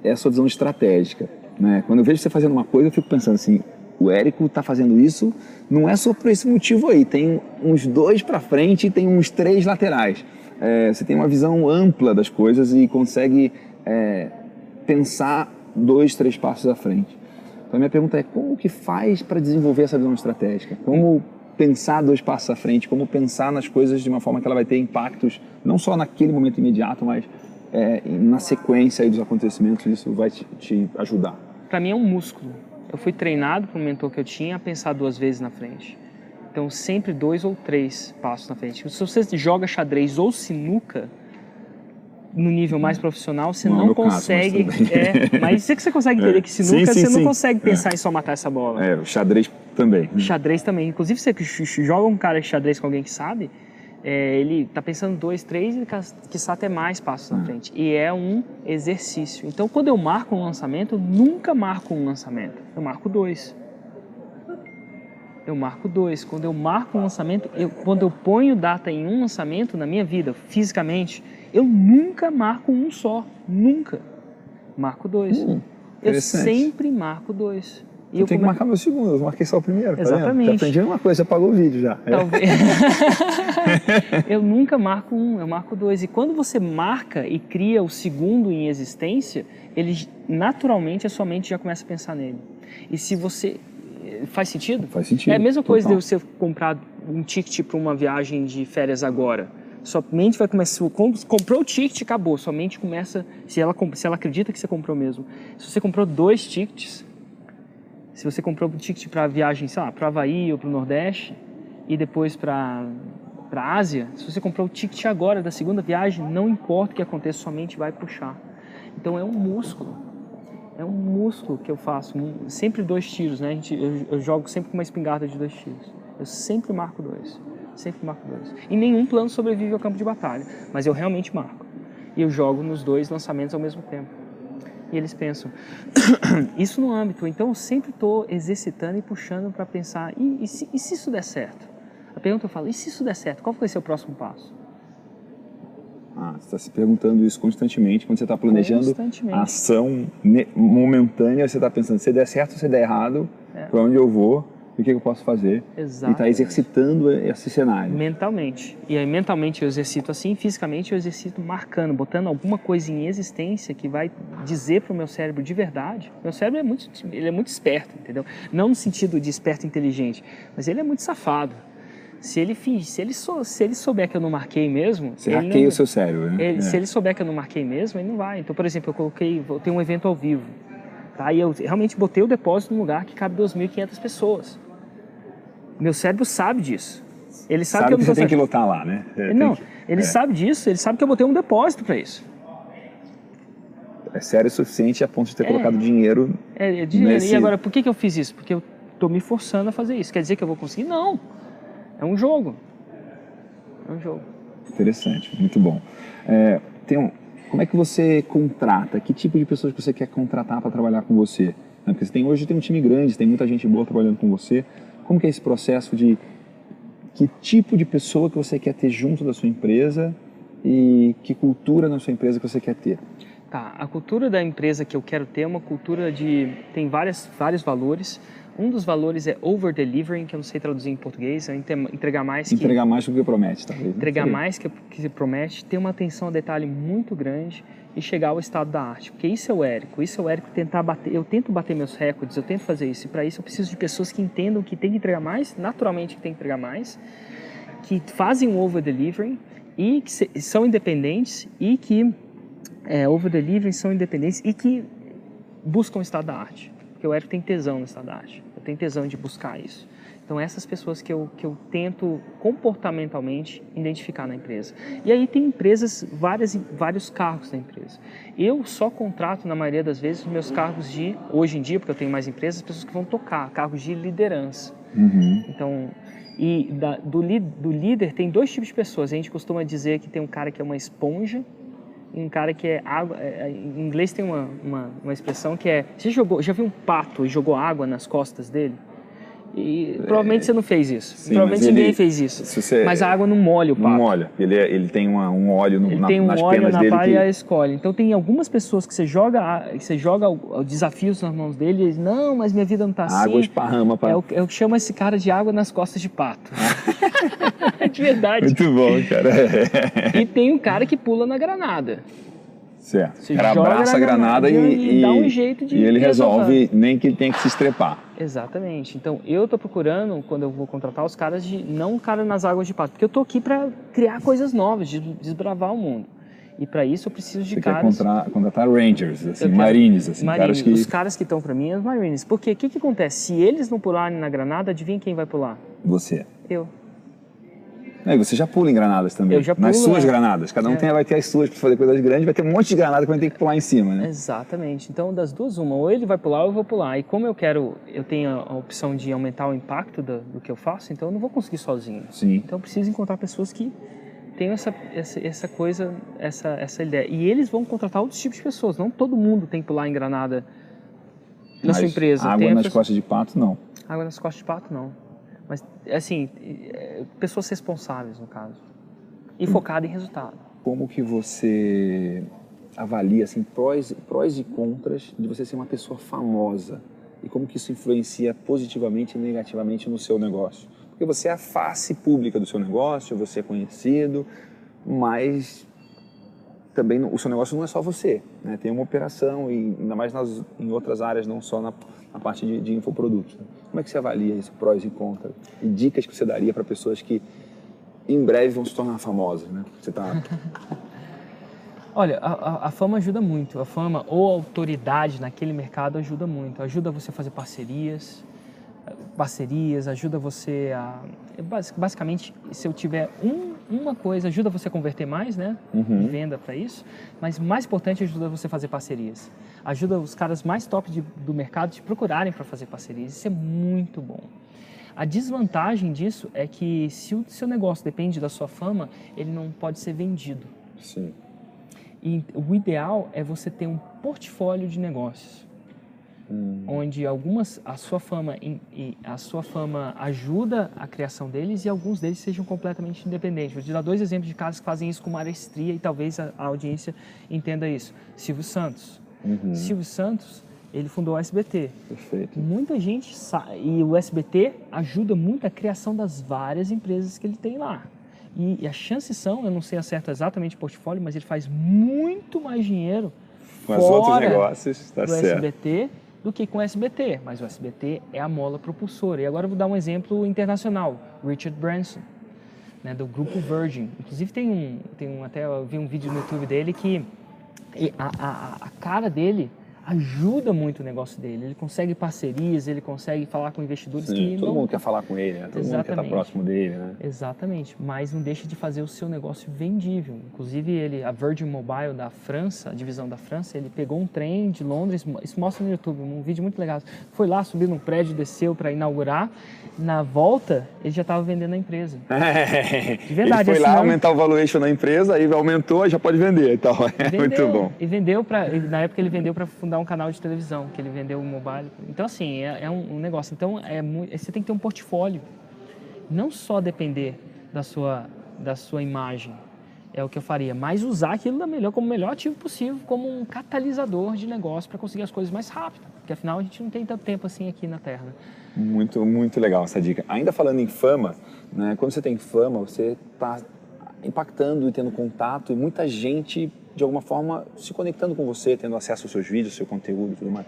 é a sua visão estratégica. Né? Quando eu vejo você fazendo uma coisa, eu fico pensando assim, o Érico está fazendo isso, não é só por esse motivo aí, tem uns dois para frente e tem uns três laterais. É, você tem uma visão ampla das coisas e consegue é, pensar dois, três passos à frente. Então a minha pergunta é como que faz para desenvolver essa visão estratégica? Como pensar dois passos à frente? Como pensar nas coisas de uma forma que ela vai ter impactos não só naquele momento imediato, mas é, na sequência dos acontecimentos isso vai te, te ajudar? Para mim é um músculo. Eu fui treinado por um mentor que eu tinha a pensar duas vezes na frente. Então sempre dois ou três passos na frente. Se você joga xadrez ou sinuca, no nível mais profissional, você não, não consegue. Caso, mas, é, mas você que você consegue entender <laughs> é. que sinuca, sim, sim, você sim. não consegue pensar é. em só matar essa bola. É, o xadrez também. Xadrez também. Inclusive, você que joga um cara de xadrez com alguém que sabe, é, ele tá pensando dois, três e quiçá até mais passos na é. frente. E é um exercício. Então, quando eu marco um lançamento, eu nunca marco um lançamento. Eu marco dois. Eu marco dois. Quando eu marco um lançamento, eu, quando eu ponho data em um lançamento na minha vida, fisicamente, eu nunca marco um só, nunca. Marco dois. Hum, eu sempre marco dois. E eu, eu tenho come... que marcar meu segundo, eu marquei só o primeiro. Tá Exatamente. Já aprendi uma coisa, você apagou o vídeo já. É. Talvez. <laughs> eu nunca marco um, eu marco dois. E quando você marca e cria o segundo em existência, ele naturalmente a sua mente já começa a pensar nele. E se você. Faz sentido? Faz sentido. É a mesma coisa de você comprar um ticket para uma viagem de férias agora sua mente vai começar. Comprou o ticket, acabou. Sua mente começa. Se ela, se ela acredita que você comprou mesmo. Se você comprou dois tickets, se você comprou um ticket para viagem, sei lá, para Havaí ou para o Nordeste, e depois para a Ásia, se você comprou o ticket agora da segunda viagem, não importa o que aconteça, sua mente vai puxar. Então é um músculo. É um músculo que eu faço. Sempre dois tiros, né? Gente, eu, eu jogo sempre com uma espingarda de dois tiros. Eu sempre marco dois. Sempre marco dois. E nenhum plano sobrevive ao campo de batalha, mas eu realmente marco. E eu jogo nos dois lançamentos ao mesmo tempo. E eles pensam, <coughs> isso no âmbito, então eu sempre estou exercitando e puxando para pensar, e, e, se, e se isso der certo? A pergunta eu falo, e se isso der certo, qual vai ser o próximo passo? Ah, você tá se perguntando isso constantemente quando você está planejando a ação momentânea, você está pensando se der certo ou se der errado, é. para onde eu vou, o que, eu posso fazer. Exato. E está exercitando esse cenário. Mentalmente. E aí mentalmente eu exercito assim, fisicamente eu exercito marcando, botando alguma coisa em existência que vai dizer para o meu cérebro de verdade. Meu cérebro é muito, ele é muito esperto, entendeu? Não no sentido de esperto inteligente, mas ele é muito safado. Se ele, se, ele sou, se ele souber que eu não marquei mesmo. Você hackeia o seu cérebro, né? Ele, é. Se ele souber que eu não marquei mesmo, ele não vai. Então, por exemplo, eu coloquei. Eu tenho um evento ao vivo. Tá? E eu realmente botei o depósito num lugar que cabe 2.500 pessoas. Meu cérebro sabe disso. Ele sabe, sabe que eu não que você tem que lutar lá, né? É, não, que... ele é. sabe disso, ele sabe que eu botei um depósito para isso. É sério o suficiente a ponto de ter é. colocado dinheiro. É, é dinheiro. Nesse... E agora, por que, que eu fiz isso? Porque eu estou me forçando a fazer isso. Quer dizer que eu vou conseguir? Não. É um jogo. É um jogo. Interessante, muito bom. É, tem um, como é que você contrata? Que tipo de pessoas que você quer contratar para trabalhar com você? Porque você tem, hoje tem um time grande, tem muita gente boa trabalhando com você. Como que é esse processo de que tipo de pessoa que você quer ter junto da sua empresa e que cultura na sua empresa que você quer ter? Tá, a cultura da empresa que eu quero ter é uma cultura de tem várias, vários valores. Um dos valores é over delivering, que eu não sei traduzir em português, é entregar mais que entregar mais do que promete, talvez. Tá? Entregar mais que que promete, ter uma atenção ao detalhe muito grande e chegar ao estado da arte. Porque isso é o Érico, isso é o Érico tentar bater, eu tento bater meus recordes, eu tento fazer isso. E para isso eu preciso de pessoas que entendam que tem que entregar mais, naturalmente que tem que entregar mais, que fazem o over delivering e que se, são independentes e que é, over delivering são independentes e que buscam o estado da arte. Porque o Érico tem tesão no estado da arte. Eu tenho tesão de buscar isso. Então, essas pessoas que eu, que eu tento comportamentalmente identificar na empresa. E aí tem empresas, várias, vários cargos da empresa. Eu só contrato, na maioria das vezes, meus cargos de, hoje em dia, porque eu tenho mais empresas, pessoas que vão tocar, cargos de liderança. Uhum. Então, e da, do, do líder tem dois tipos de pessoas. A gente costuma dizer que tem um cara que é uma esponja um cara que é água. É, é, em inglês tem uma, uma, uma expressão que é. Você jogou, já viu um pato e jogou água nas costas dele? E provavelmente você não fez isso. Sim, provavelmente ninguém ele, fez isso. Você, mas a água não molha o pato. Não molha. Ele, é, ele tem uma, um óleo no, ele na, tem um nas óleo penas na dele. Que... e a escolhe. Então tem algumas pessoas que você joga, você joga desafios nas mãos dele e eles, não, mas minha vida não está assim. Água esparrama. Pra... É o, eu chamo esse cara de água nas costas de pato. é <laughs> de verdade. Muito bom, cara. e tem um cara que pula na granada. Certo. Você o cara abraça a granada, granada e, e, dá um jeito de e ele resolve, nem que tem que se estrepar. Exatamente. Então eu estou procurando, quando eu vou contratar os caras, de não cara nas águas de pato, porque eu estou aqui para criar coisas novas, de desbravar o mundo. E para isso eu preciso de Você caras. Quer contratar, contratar Rangers, assim, Marines, assim, Marines. caras que. Os caras que estão para mim, os Marines. Porque o que, que acontece? Se eles não pularem na granada, adivinha quem vai pular? Você. Eu. É, você já pula em granadas também. Eu já pulo, Nas suas é. granadas. Cada um é. tem, vai ter as suas para fazer coisas grandes, vai ter um monte de granada que vai ter que pular em cima, né? Exatamente. Então, das duas, uma. Ou ele vai pular ou eu vou pular. E como eu quero, eu tenho a opção de aumentar o impacto do, do que eu faço, então eu não vou conseguir sozinho. Sim. Então, eu preciso encontrar pessoas que tenham essa, essa, essa coisa, essa, essa ideia. E eles vão contratar outros tipos de pessoas. Não todo mundo tem que pular em granada na Mas sua empresa. Água nas pessoa... costas de pato, não. Água nas costas de pato, não. Mas, assim, é, pessoas responsáveis, no caso e focado em resultado. Como que você avalia assim prós, prós e contras de você ser uma pessoa famosa e como que isso influencia positivamente e negativamente no seu negócio? Porque você é a face pública do seu negócio, você é conhecido, mas também o seu negócio não é só você, né? tem uma operação e ainda mais nas, em outras áreas, não só na, na parte de, de infoprodutos. Né? Como é que você avalia isso, prós e contras? E dicas que você daria para pessoas que em breve vão se tornar famosas, né? Você tá... <laughs> Olha, a, a, fama ajuda muito. A fama ou a autoridade naquele mercado ajuda muito. Ajuda você a fazer parcerias, parcerias, ajuda você a... Basicamente, se eu tiver um, uma coisa, ajuda você a converter mais, né? Uhum. Venda para isso. Mas mais importante, ajuda você a fazer parcerias. Ajuda os caras mais top de, do mercado te procurarem para fazer parcerias. Isso é muito bom. A desvantagem disso é que se o seu negócio depende da sua fama, ele não pode ser vendido. Sim. E o ideal é você ter um portfólio de negócios. Hum. onde algumas a sua fama a sua fama ajuda a criação deles e alguns deles sejam completamente independentes. Vou te dar dois exemplos de casos que fazem isso com maestria e talvez a, a audiência entenda isso. Silvio Santos. Uhum. Silvio Santos ele fundou o SBT. Perfeito. Muita gente sabe, e o SBT ajuda muito a criação das várias empresas que ele tem lá. E, e as chances são, eu não sei acertar exatamente o portfólio, mas ele faz muito mais dinheiro com os outros negócios, tá do certo. SBT do que com o SBT, mas o SBT é a mola propulsora. E agora eu vou dar um exemplo internacional, Richard Branson, né, do grupo Virgin. Inclusive tem um, tem um até eu vi um vídeo no YouTube dele que a, a, a cara dele ajuda muito o negócio dele. Ele consegue parcerias, ele consegue falar com investidores Sim, que todo não... mundo quer falar com ele, né? Todo Exatamente. mundo quer estar próximo dele, né? Exatamente, mas não deixa de fazer o seu negócio vendível. Inclusive ele, a Virgin Mobile da França, a divisão da França, ele pegou um trem de Londres, isso mostra no YouTube, um vídeo muito legal. Foi lá, subiu num prédio, desceu para inaugurar. Na volta, ele já estava vendendo a empresa. <laughs> É, de verdade. Ele foi lá não... aumentar o valuation na empresa, aí aumentou, já pode vender. Então, <laughs> é vendeu, muito bom. E vendeu para, na época ele vendeu para fundar um canal de televisão, que ele vendeu o mobile. Então, assim, é, é um, um, negócio. Então, é muito, você tem que ter um portfólio. Não só depender da sua, da sua imagem, é o que eu faria, mas usar aquilo da melhor, como melhor ativo possível, como um catalisador de negócio para conseguir as coisas mais rápido. Porque afinal a gente não tem tanto tempo assim aqui na Terra. Né? Muito, muito legal essa dica. Ainda falando em fama, né, quando você tem fama, você está impactando e tendo contato e muita gente de alguma forma se conectando com você, tendo acesso aos seus vídeos, ao seu conteúdo e tudo mais.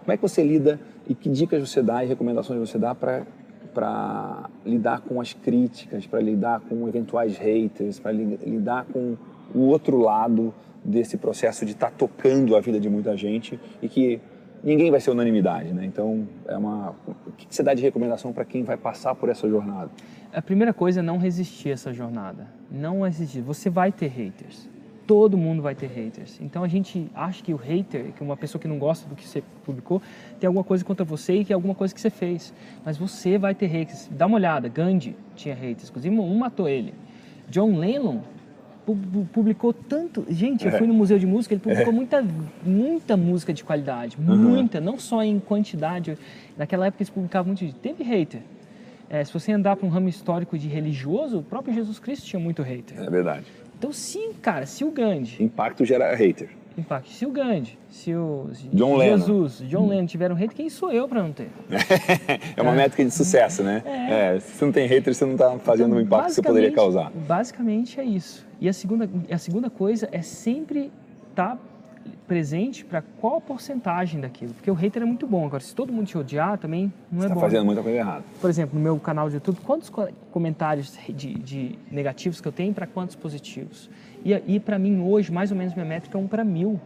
Como é que você lida e que dicas você dá e recomendações você dá para lidar com as críticas, para lidar com eventuais haters, para lidar com o outro lado desse processo de estar tá tocando a vida de muita gente e que ninguém vai ser unanimidade, né? Então, é uma o que você dá de recomendação para quem vai passar por essa jornada? A primeira coisa é não resistir a essa jornada. Não resistir. Você vai ter haters todo mundo vai ter haters. Então a gente acha que o hater, que uma pessoa que não gosta do que você publicou, tem alguma coisa contra você e que é alguma coisa que você fez. Mas você vai ter haters. Dá uma olhada, Gandhi tinha haters, inclusive um matou ele. John Lennon publicou tanto. Gente, eu fui no Museu de Música, ele publicou é. muita, muita música de qualidade. Uhum. Muita, não só em quantidade. Naquela época eles publicavam muito. Teve hater. É, se você andar para um ramo histórico de religioso, o próprio Jesus Cristo tinha muito hater. É verdade. Então, sim, cara, se o Gandhi. Impacto gera hater. Impacto. Se o Gandhi, se o John Jesus, Lennon. John Lennon tiveram hater, quem sou eu para não ter? <laughs> é uma é. métrica de sucesso, né? É. é. Se você não tem hater, você não está fazendo então, o impacto que você poderia causar. Basicamente é isso. E a segunda, a segunda coisa é sempre estar tá presente para qual porcentagem daquilo. Porque o hater é muito bom. Agora, se todo mundo te odiar, também não Você é tá bom. fazendo muita coisa errada. Por exemplo, no meu canal de YouTube, quantos comentários de, de negativos que eu tenho para quantos positivos? E, e para mim, hoje, mais ou menos, minha métrica é um para mil.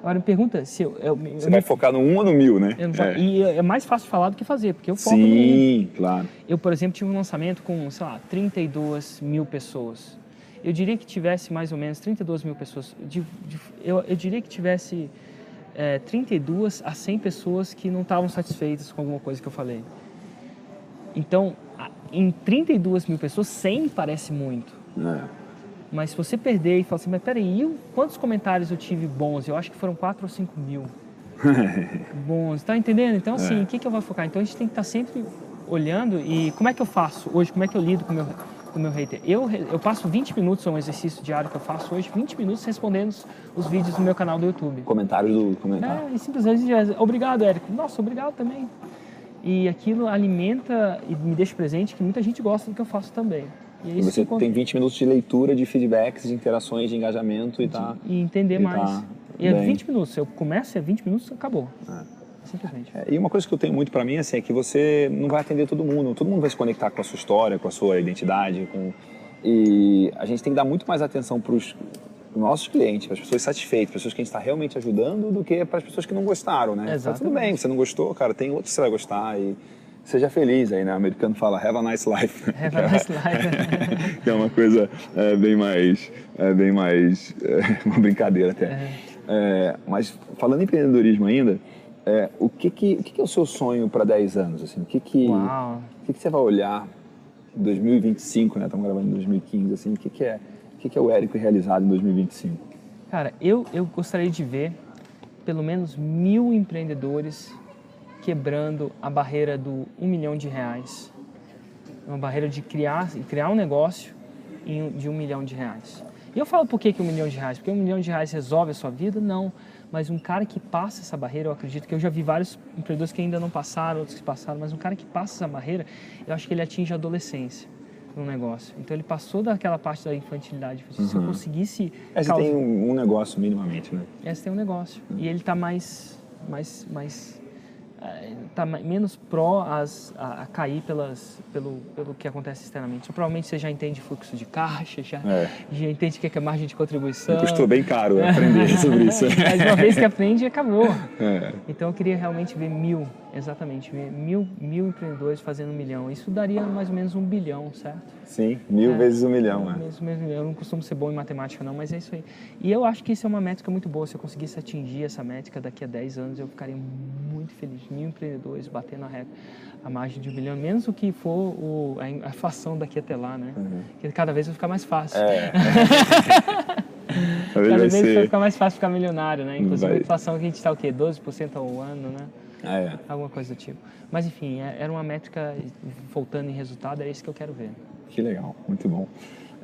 Agora, me pergunta se eu... eu Você eu vai me... focar no um ou no mil, né? É. E é mais fácil falar do que fazer, porque eu foco Sim, no Sim, claro. Eu, por exemplo, tive um lançamento com, sei lá, 32 mil pessoas eu diria que tivesse mais ou menos 32 mil pessoas. De, de, eu, eu, diria que tivesse é, 32 a 100 pessoas que não estavam satisfeitas com alguma coisa que eu falei. Então, em 32 mil pessoas, 100 parece muito. É. Mas se você perder e falar assim, mas peraí, eu, quantos comentários eu tive bons? Eu acho que foram 4 ou 5 mil. <laughs> bons, tá entendendo? Então, assim, é. o que, que eu vou focar? Então, a gente tem que estar tá sempre olhando e como é que eu faço hoje, como é que eu lido com o meu com o meu hater. Eu, eu passo 20 minutos, é um exercício diário que eu faço hoje, 20 minutos respondendo os, os vídeos no meu canal do YouTube. Comentários do comentário. É, e simplesmente, obrigado, Érico. Nossa, obrigado também. E aquilo alimenta e me deixa presente que muita gente gosta do que eu faço também. E, é você tem 20 minutos de leitura, de feedbacks, de interações, de engajamento e tá... E entender e mais. Tá e é 20 minutos. Eu começo, é 20 minutos, acabou. É simplesmente. É, e uma coisa que eu tenho muito para mim assim, é que você não vai atender todo mundo, todo mundo vai se conectar com a sua história, com a sua identidade, com... e a gente tem que dar muito mais atenção para os nossos clientes, para as pessoas satisfeitas, pessoas que a gente está realmente ajudando, do que para as pessoas que não gostaram, né? Exatamente. Tá tudo bem, você não gostou, cara, tem outro que você vai gostar e seja feliz aí, né? O americano fala have a nice life. <laughs> Have a nice life. <laughs> que é uma coisa é, bem mais, é, bem mais, é, <laughs> uma brincadeira até. É. é mas falando em empreendedorismo ainda, é, o que que, o que que é o seu sonho para 10 anos? Assim? O, que que, Uau. o que que você vai olhar em 2025, né? Estamos gravando em 2015, assim, o que que é, o que que é o Érico realizado em 2025? Cara, eu, eu gostaria de ver pelo menos mil empreendedores quebrando a barreira do um milhão de reais. Uma barreira de criar, criar um negócio de um milhão de reais. E eu falo por que, que um milhão de reais? Porque um milhão de reais resolve a sua vida? Não. Mas um cara que passa essa barreira, eu acredito que eu já vi vários empreendedores que ainda não passaram, outros que passaram, mas um cara que passa essa barreira, eu acho que ele atinge a adolescência no negócio. Então ele passou daquela parte da infantilidade. Uhum. Se eu uhum. conseguisse. É, você tem um, um, negócio minimamente, né? É, você tem um negócio. Uhum. E ele está mais, mais, mais está menos pró as, a, a, cair pelas, pelo, pelo que acontece externamente. Então, provavelmente você já entende fluxo de caixa, já, é. já entende o que é, é margem de contribuição. Me custou bem caro <laughs> aprender sobre isso. Mas uma vez que aprende, acabou. <laughs> É. Então eu queria realmente ver mil, exatamente, mil, mil empreendedores fazendo um milhão. Isso daria mais ou menos um bilhão, certo? Sim, mil é, vezes um milhão. Mil é. vezes um milhão. Eu não costumo ser bom em matemática não, mas é isso aí. E eu acho que isso é uma métrica muito boa. Se eu conseguisse atingir essa métrica daqui a 10 anos, eu ficaria muito feliz. Mil empreendedores batendo a, reta, a margem de um bilhão, menos o que for o, a inflação daqui até lá, né? Uhum. Que cada vez vai ficar mais fácil. É. <laughs> cada vez vai, vai ficar mais fácil ficar milionário, né? Inclusive vai. a inflação que a gente está o quê? 12% ao ano, né? Ah, é. Alguma coisa do tipo. Mas enfim, é, era uma métrica voltando em resultado, é isso que eu quero ver. Que legal, muito bom.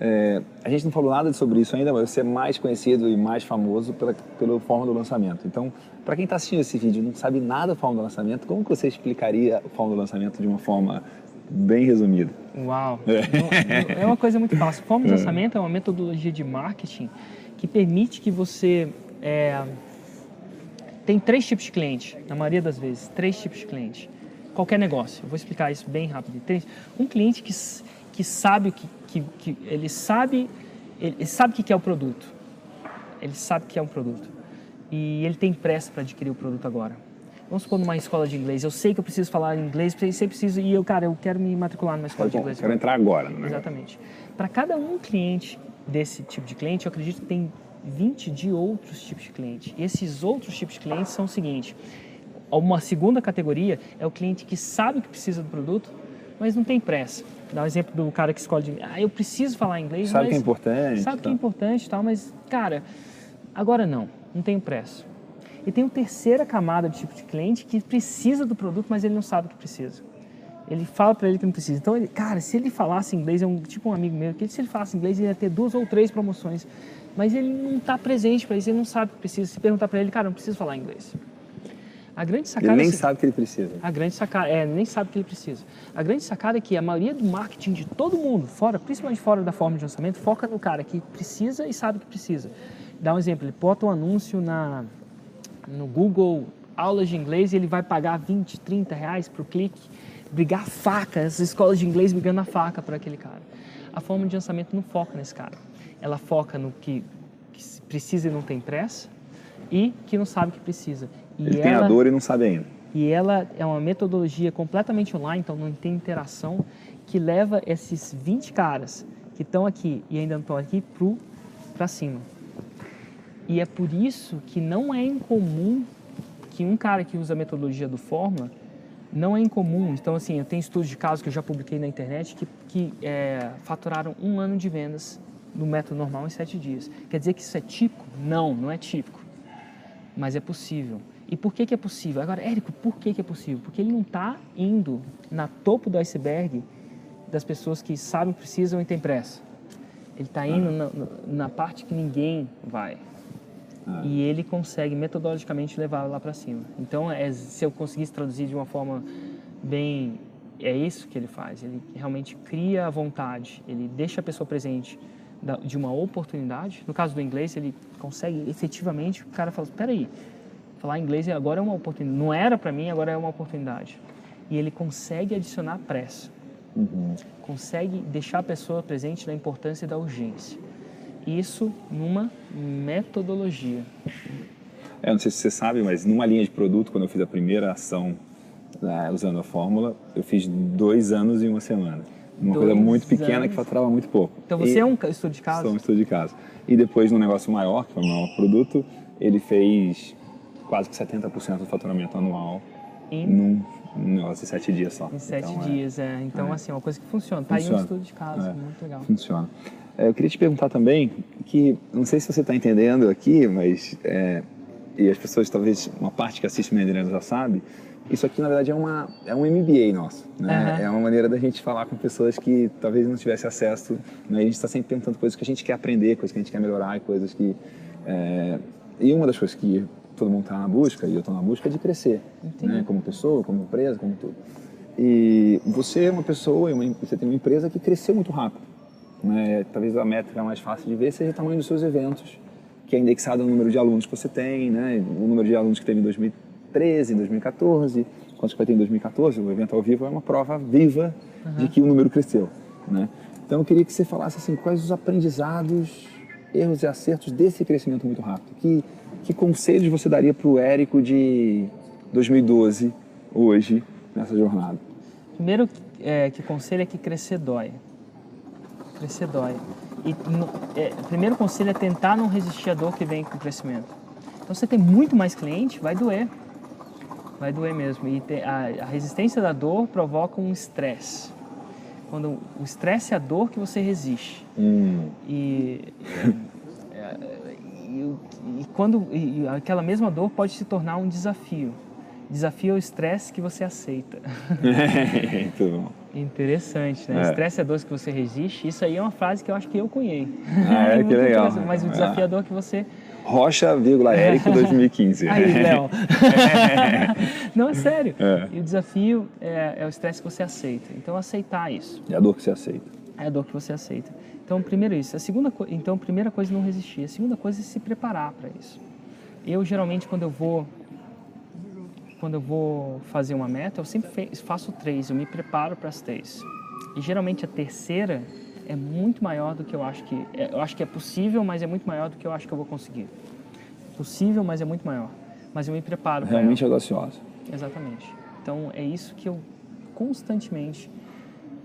É, a gente não falou nada sobre isso ainda, mas você é mais conhecido e mais famoso pela, pela forma do lançamento. Então, para quem está assistindo esse vídeo e não sabe nada da forma do lançamento, como que você explicaria a forma do lançamento de uma forma bem resumida? Uau! É, é uma coisa muito fácil. Forma de <laughs> é. lançamento é uma metodologia de marketing que permite que você é, tem três tipos de cliente, na maioria das vezes, três tipos de cliente. Qualquer negócio, eu vou explicar isso bem rápido. Um cliente que, que sabe que, que, que ele sabe ele sabe o que é o produto. Ele sabe que é um produto. E ele tem pressa para adquirir o produto agora. Vamos supor numa escola de inglês. Eu sei que eu preciso falar inglês, você precisa e eu, cara, eu quero me matricular numa escola tá de inglês. Quero entrar agora, né? Exatamente. Para cada um cliente desse tipo de cliente, eu acredito que tem 20 de outros tipos de cliente. E esses outros tipos de clientes são o seguinte: uma segunda categoria é o cliente que sabe que precisa do produto, mas não tem pressa. Dá o um exemplo do cara que escolhe, ah, eu preciso falar inglês, sabe mas que é importante, sabe tá. que é importante, tal, mas cara, agora não, não tenho pressa. E tem uma terceira camada de tipo de cliente que precisa do produto, mas ele não sabe que precisa. Ele fala para ele que não precisa. Então, ele, cara, se ele falasse inglês, é um tipo um amigo meu, que se ele falasse inglês, ele ia ter duas ou três promoções mas ele não está presente para isso, ele não sabe que precisa. Se perguntar para ele, cara, não precisa falar inglês. A grande sacada ele nem é sabe que ele precisa. A grande sacada é, nem sabe que ele precisa. A grande sacada é que a maioria do marketing de todo mundo, fora, principalmente fora da forma de lançamento, foca no cara que precisa e sabe que precisa. Dá um exemplo, ele bota um anúncio na no Google aulas de inglês e ele vai pagar 20, 30 reais para o clique, brigar faca, as escolas de inglês brigando a faca para aquele cara. A forma de lançamento não foca nesse cara ela foca no que, que precisa e não tem pressa e que não sabe que precisa. E Ele ela, tem a dor e não sabe ainda. E ela é uma metodologia completamente online, então não tem interação, que leva esses 20 caras que estão aqui e ainda não estão aqui para cima. E é por isso que não é incomum que um cara que usa a metodologia do Fórmula não é incomum. Então, assim, eu tenho estudos de casos que eu já publiquei na internet que, que é, faturaram um ano de vendas no método normal em sete dias. Quer dizer que isso é típico? Não, não é típico. Mas é possível. E por que, que é possível? Agora, Érico, por que, que é possível? Porque ele não está indo na topo do iceberg das pessoas que sabem, precisam e têm pressa. Ele está indo na, na, parte que ninguém vai. Ah. E ele consegue metodologicamente levar lá para cima. Então, é, se eu conseguisse traduzir de uma forma bem. É isso que ele faz. Ele realmente cria a vontade, ele deixa a pessoa presente de uma oportunidade. No caso do inglês, ele consegue efetivamente, o cara fala, espera aí, falar inglês agora é uma oportunidade. Não era para mim, agora é uma oportunidade. E ele consegue adicionar pressa. Uhum. Consegue deixar a pessoa presente na importância da urgência. Isso numa metodologia. É, não sei se você sabe, mas numa linha de produto, quando eu fiz a primeira ação né, usando a fórmula, eu fiz dois anos e uma semana. Uma coisa muito pequena anos. que faturava muito pouco. Então você e, é um estudo de caso? Sou um estudo de caso. E depois, num negócio maior, que foi um maior produto, ele fez quase que 70% do faturamento anual em num, negócio de sete dias só. Em sete então, é. dias, é. é. Então, é. assim, é uma coisa que funciona. Está aí um estudo de caso, é. muito legal. Funciona. É, eu queria te perguntar também que, não sei se você está entendendo aqui, mas e as pessoas, talvez uma parte que assiste Mendelino já sabe, isso aqui na verdade é, uma, é um MBA nosso. Né? Uhum. É uma maneira da gente falar com pessoas que talvez não tivessem acesso. Né? A gente está sempre perguntando coisas que a gente quer aprender, coisas que a gente quer melhorar e coisas que. É... E uma das coisas que todo mundo está na busca, e eu estou na busca, é de crescer. Né? Como pessoa, como empresa, como tudo. E você é uma pessoa, você tem uma empresa que cresceu muito rápido. Né? Talvez a métrica mais fácil de ver seja o tamanho dos seus eventos, que é indexado no número de alunos que você tem, né? o número de alunos que teve em 2013, em 2014, quantos que vai ter em 2014. O evento ao vivo é uma prova viva uhum. de que o número cresceu. Né? Então eu queria que você falasse assim, quais os aprendizados, erros e acertos desse crescimento muito rápido. Que, que conselhos você daria para o Érico de 2012, hoje, nessa jornada? Primeiro é, que conselho é que crescer dói. Crescer dói. E é, primeiro conselho é tentar não resistir à dor que vem com o crescimento. Então, você tem muito mais cliente, vai doer. Vai doer mesmo. E a, a resistência da dor provoca um estresse. Quando o estresse é a dor que você resiste. Hum. E, é, e, e, quando e aquela mesma dor pode se tornar um desafio. Desafio é o estresse que você aceita. <laughs> Muito bom. Interessante, né? É. Estresse é dor que você resiste. Isso aí é uma frase que eu acho que eu cunhei. Ah, é, <laughs> que legal. Mas o desafio é a dor que você... Rocha, vírgula, Érico <laughs> 2015. Aí, Léo. <laughs> Não, é sério. É. E o desafio é, é o estresse que você aceita. Então, aceitar isso. É a dor que você aceita. É a dor que você aceita. Então, primeiro isso. A segunda então, a primeira coisa é não resistir. A segunda coisa é se preparar para isso. Eu, geralmente, quando eu vou quando eu vou fazer uma meta, eu sempre faço três, eu me preparo para as três. E geralmente a terceira é muito maior do que eu acho que é, eu acho que é possível, mas é muito maior do que eu acho que eu vou conseguir. Possível, mas é muito maior. Mas eu me preparo. Realmente audaciosa. Exatamente. Então é isso que eu constantemente,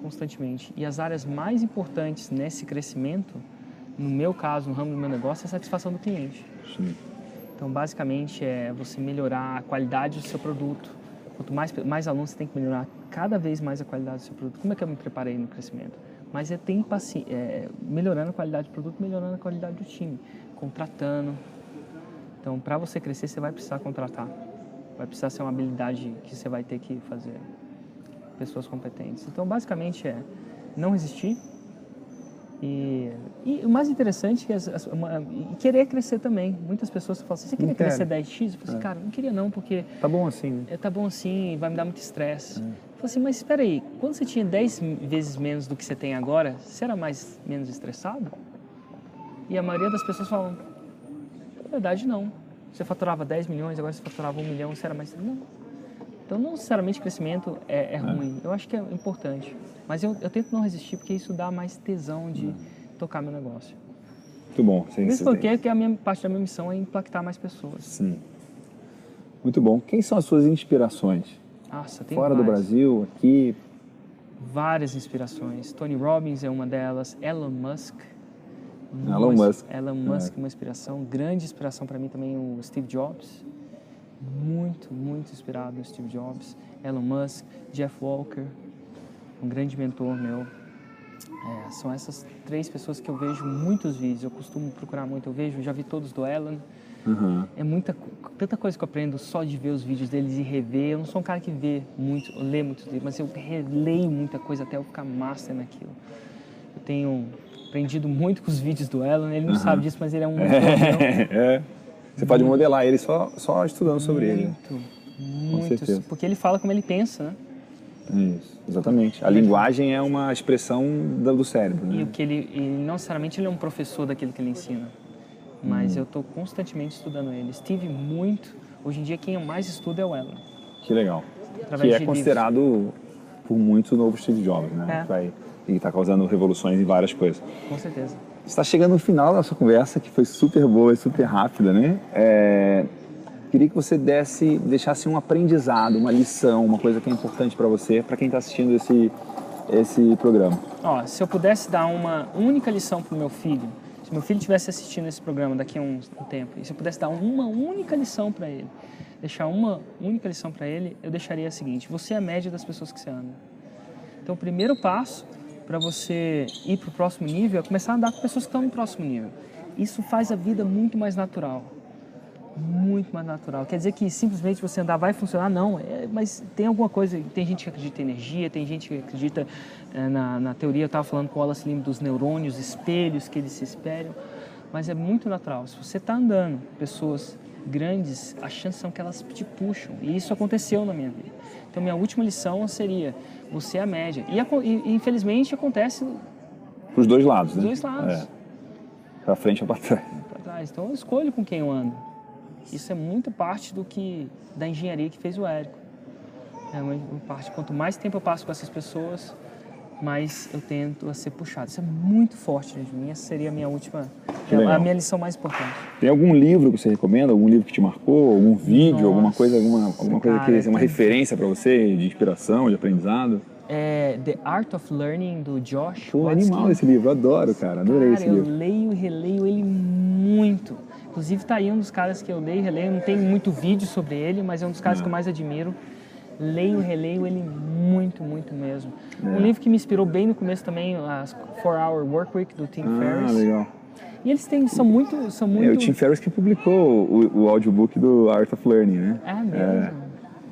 constantemente. E as áreas mais importantes nesse crescimento, no meu caso, no ramo do meu negócio, é a satisfação do cliente. Sim. Então, basicamente, é você melhorar a qualidade do seu produto. Quanto mais, mais alunos, você tem que melhorar cada vez mais a qualidade do seu produto. Como é que eu me preparei no crescimento? Mas é, tem é, melhorando a qualidade do produto, melhorando a qualidade do time, contratando. Então, para você crescer, você vai precisar contratar. Vai precisar ser uma habilidade que você vai ter que fazer. Pessoas competentes. Então, basicamente, é não resistir, e, e, o mais interessante é uma, querer crescer também. Muitas pessoas falam assim, você queria crescer 10x? Eu falei assim, é. cara, não queria não, porque... Tá bom assim. Né? É, tá bom assim, vai me dar muito estresse. É. Falei assim, mas espera aí, quando você tinha 10 vezes menos do que você tem agora, você era mais menos estressado? E a maioria das pessoas falam, na verdade não. Você faturava 10 milhões, agora você faturava 1 milhão, você era mais... Não. Então, não necessariamente crescimento é, é, é ruim. Eu acho que é importante. Mas eu, eu tento não resistir porque isso dá mais tesão de tocar meu negócio. Muito bom. Sim, Isso porque que a minha parte da minha missão é impactar mais pessoas. Sim. Muito bom. Quem são as suas inspirações? Nossa, tem Fora do Brasil, aqui? Várias inspirações. Tony Robbins é uma delas. Elon Musk. Elon Musk. Elon Musk, é. uma inspiração. Grande inspiração para mim também o Steve Jobs. Muito, muito inspirado no Steve Jobs. Elon Musk, Jeff Walker, um grande mentor meu. É, são essas três pessoas que eu vejo muitos vídeos, eu costumo procurar muito, eu vejo, já vi todos do Alan. Uhum. É muita, tanta coisa que eu aprendo só de ver os vídeos deles e rever. Eu não sou um cara que vê muito, lê muitos livros, mas eu releio muita coisa até eu ficar master naquilo. Eu tenho aprendido muito com os vídeos do Alan, ele não uhum. sabe disso, mas ele é um <laughs> é. Você pode modelar ele só, só estudando sobre muito, ele. Muito, muito. Porque ele fala como ele pensa, né? Isso, exatamente. A linguagem é uma expressão do cérebro. Né? E o que ele, e não necessariamente ele é um professor daquilo que ele ensina, mas hum. eu estou constantemente estudando ele. Estive muito. Hoje em dia quem eu mais estudo é o Ellen. Que legal. Através que é considerado livros. por muitos o novo Steve Jobs, né? É. Vai, e está causando revoluções em várias coisas. Com certeza. Está chegando no final da nossa conversa, que foi super boa e super rápida, né? É, Queria que você desse, deixasse um aprendizado, uma lição, uma coisa que é importante para você, para quem está assistindo esse, esse programa. Ó, se eu pudesse dar uma única lição para o meu filho, se meu filho estivesse assistindo esse programa daqui a um, um tempo, e se eu pudesse dar uma única lição para ele, deixar uma única lição para ele, eu deixaria a seguinte: você é a média das pessoas que você anda. Então, o primeiro passo para você ir para o próximo nível é começar a andar com pessoas que estão no próximo nível. Isso faz a vida muito mais natural muito mais natural. Quer dizer que simplesmente você andar vai funcionar? Não, é, mas tem alguma coisa. Tem gente que acredita em energia, tem gente que acredita é, na, na, teoria. Eu estava falando com o Wallace Lim dos neurônios, espelhos que eles se espelham, mas é muito natural. Se você está andando, pessoas grandes, as chances são que elas te puxam. E isso aconteceu na minha vida. Então, minha última lição seria: você é a média. E, e infelizmente acontece. Para os dois lados, né? Dos dois lados. É. Para frente ou para trás. Para trás. Então, eu escolho com quem eu ando. Isso é muito parte do que da engenharia que fez o Érico. É uma parte. Quanto mais tempo eu passo com essas pessoas, mais eu tento a ser puxado. Isso é muito forte de mim. Essa seria a minha última, a minha lição mais importante. Tem algum livro que você recomenda? Algum livro que te marcou? Algum vídeo? Nossa, alguma coisa, alguma, alguma coisa que seja uma referência para você de inspiração, de aprendizado? É The Art of Learning do Josh. Pô, animal esse livro, adoro, cara, adorei cara, esse livro. Eu leio e releio ele muito. Inclusive tá aí um dos caras que eu leio e releio. Não tem muito vídeo sobre ele, mas é um dos caras que eu mais admiro leio, releio ele muito, muito mesmo. É. Um livro que me inspirou bem no começo também, as 4 Hour Work Week do Tim ah, Ferriss. legal. E eles têm, são muito, são muito... É o Tim Ferriss que publicou o, o audiobook do Art of Learning, né? É mesmo? É.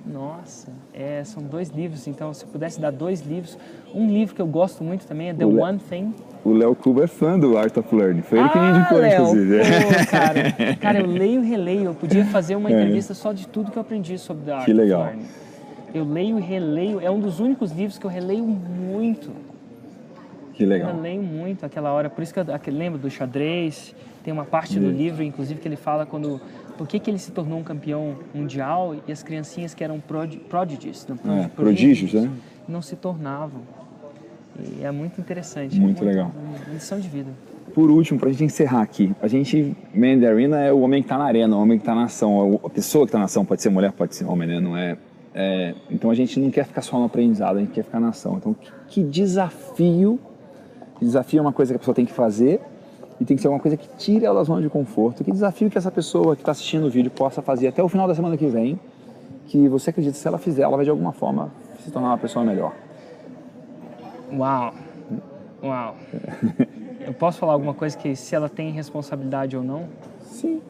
Nossa, é, são dois livros, então se eu pudesse dar dois livros, um livro que eu gosto muito também é The o One. Thing. O Léo Cuba é fã do Art of Learning, foi ele que me indicou, Léo, inclusive. Pô, <laughs> cara, cara, eu leio e releio, eu podia fazer uma é. entrevista só de tudo que eu aprendi sobre a Art que legal. of Learning. Eu leio e releio, é um dos únicos livros que eu releio muito. Que legal. Eu releio muito aquela hora, por isso que eu, lembro do xadrez, tem uma parte do livro, inclusive, que ele fala quando por que, que ele se tornou um campeão mundial e as criancinhas que eram prod, prodigies, não, é, prodígios, né? não se tornavam. E é muito interessante. Muito, é muito legal. Lição de vida. Por último, para a gente encerrar aqui, a gente, Man Arena é o homem que está na arena, o homem que está na ação, a pessoa que está na ação, pode ser mulher, pode ser homem, né? Não é é, então a gente não quer ficar só no aprendizado, a gente quer ficar na ação. Então que, que desafio, desafio é uma coisa que a pessoa tem que fazer e tem que ser uma coisa que tire ela da zona de conforto. Que desafio que essa pessoa que está assistindo o vídeo possa fazer até o final da semana que vem, que você acredita que se ela fizer, ela vai de alguma forma se tornar uma pessoa melhor. Uau, uau. Eu posso falar alguma coisa que se ela tem responsabilidade ou não? Sim.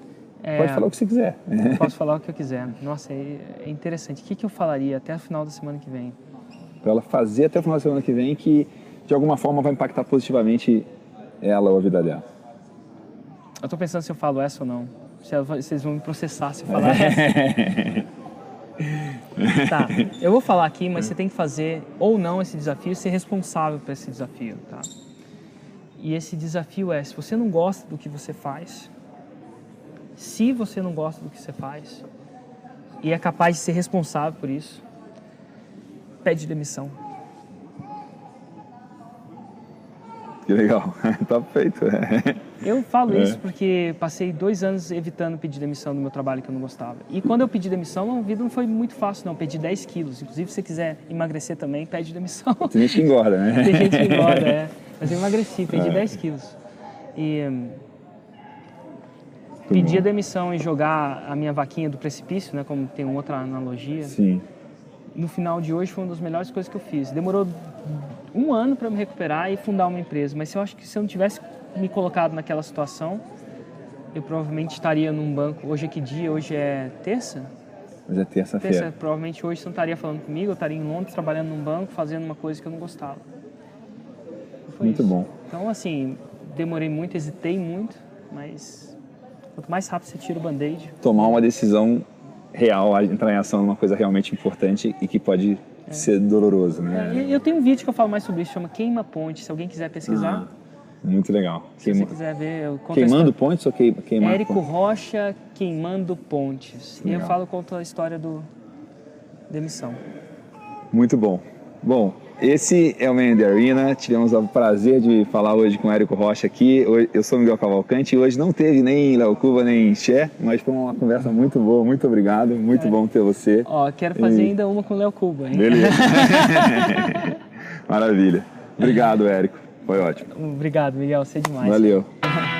É, Pode falar o que você quiser. Posso <laughs> falar o que eu quiser. Nossa, é, é interessante. O que, que eu falaria até o final da semana que vem? Para ela fazer até o final da semana que vem que de alguma forma vai impactar positivamente ela ou a vida dela. Eu estou pensando se eu falo essa ou não. Se vocês vão me processar se eu <laughs> falar essa. <laughs> tá, eu vou falar aqui, mas você tem que fazer ou não esse desafio, ser responsável por esse desafio, tá? E esse desafio é, se você não gosta do que você faz, se você não gosta do que você faz e é capaz de ser responsável por isso, pede demissão. Que legal, <laughs> tá feito. Eu falo é. isso porque passei dois anos evitando pedir demissão do meu trabalho que eu não gostava. E quando eu pedi demissão, a vida não foi muito fácil, não. Eu perdi 10 quilos. Inclusive, se você quiser emagrecer também, pede demissão. <laughs> Tem gente que engorda, né? Tem gente que engorda, é. <laughs> Mas eu emagreci, perdi é. 10 quilos. E pedir a demissão e jogar a minha vaquinha do precipício, né, como tem outra analogia. Sim. No final de hoje foi uma das melhores coisas que eu fiz. Demorou um ano para me recuperar e fundar uma empresa, mas eu acho que se eu não tivesse me colocado naquela situação, eu provavelmente estaria num banco. Hoje é que dia? Hoje é terça? Hoje é terça-feira. Terça, provavelmente hoje você não estaria falando comigo, eu estaria em Londres trabalhando num banco, fazendo uma coisa que eu não gostava. Muito isso. bom. Então, assim, demorei muito, hesitei muito, mas Quanto mais rápido você tira o band-aid. Tomar uma decisão real, entrar em ação numa coisa realmente importante e que pode é. ser doloroso, né? É, eu tenho um vídeo que eu falo mais sobre isso, chama Queima Ponte. Se alguém quiser pesquisar. Ah, muito legal. Se Queima... você quiser ver, eu conto Queimando pontes ou queima, queimando Érico? Rocha Queimando Pontes. Legal. E eu falo, conto a história do demissão. Muito bom. Bom, esse é o Man the Arena. Tivemos o prazer de falar hoje com o Érico Rocha aqui. Eu sou Miguel Cavalcante e hoje não teve nem Léo Cuba nem Xé, mas foi uma conversa muito boa. Muito obrigado. Muito é. bom ter você. Ó, quero fazer e... ainda uma com o Léo Cuba, hein? Beleza. <laughs> Maravilha. Obrigado, Érico. Foi ótimo. Obrigado, Miguel. Você é demais. Valeu. <laughs>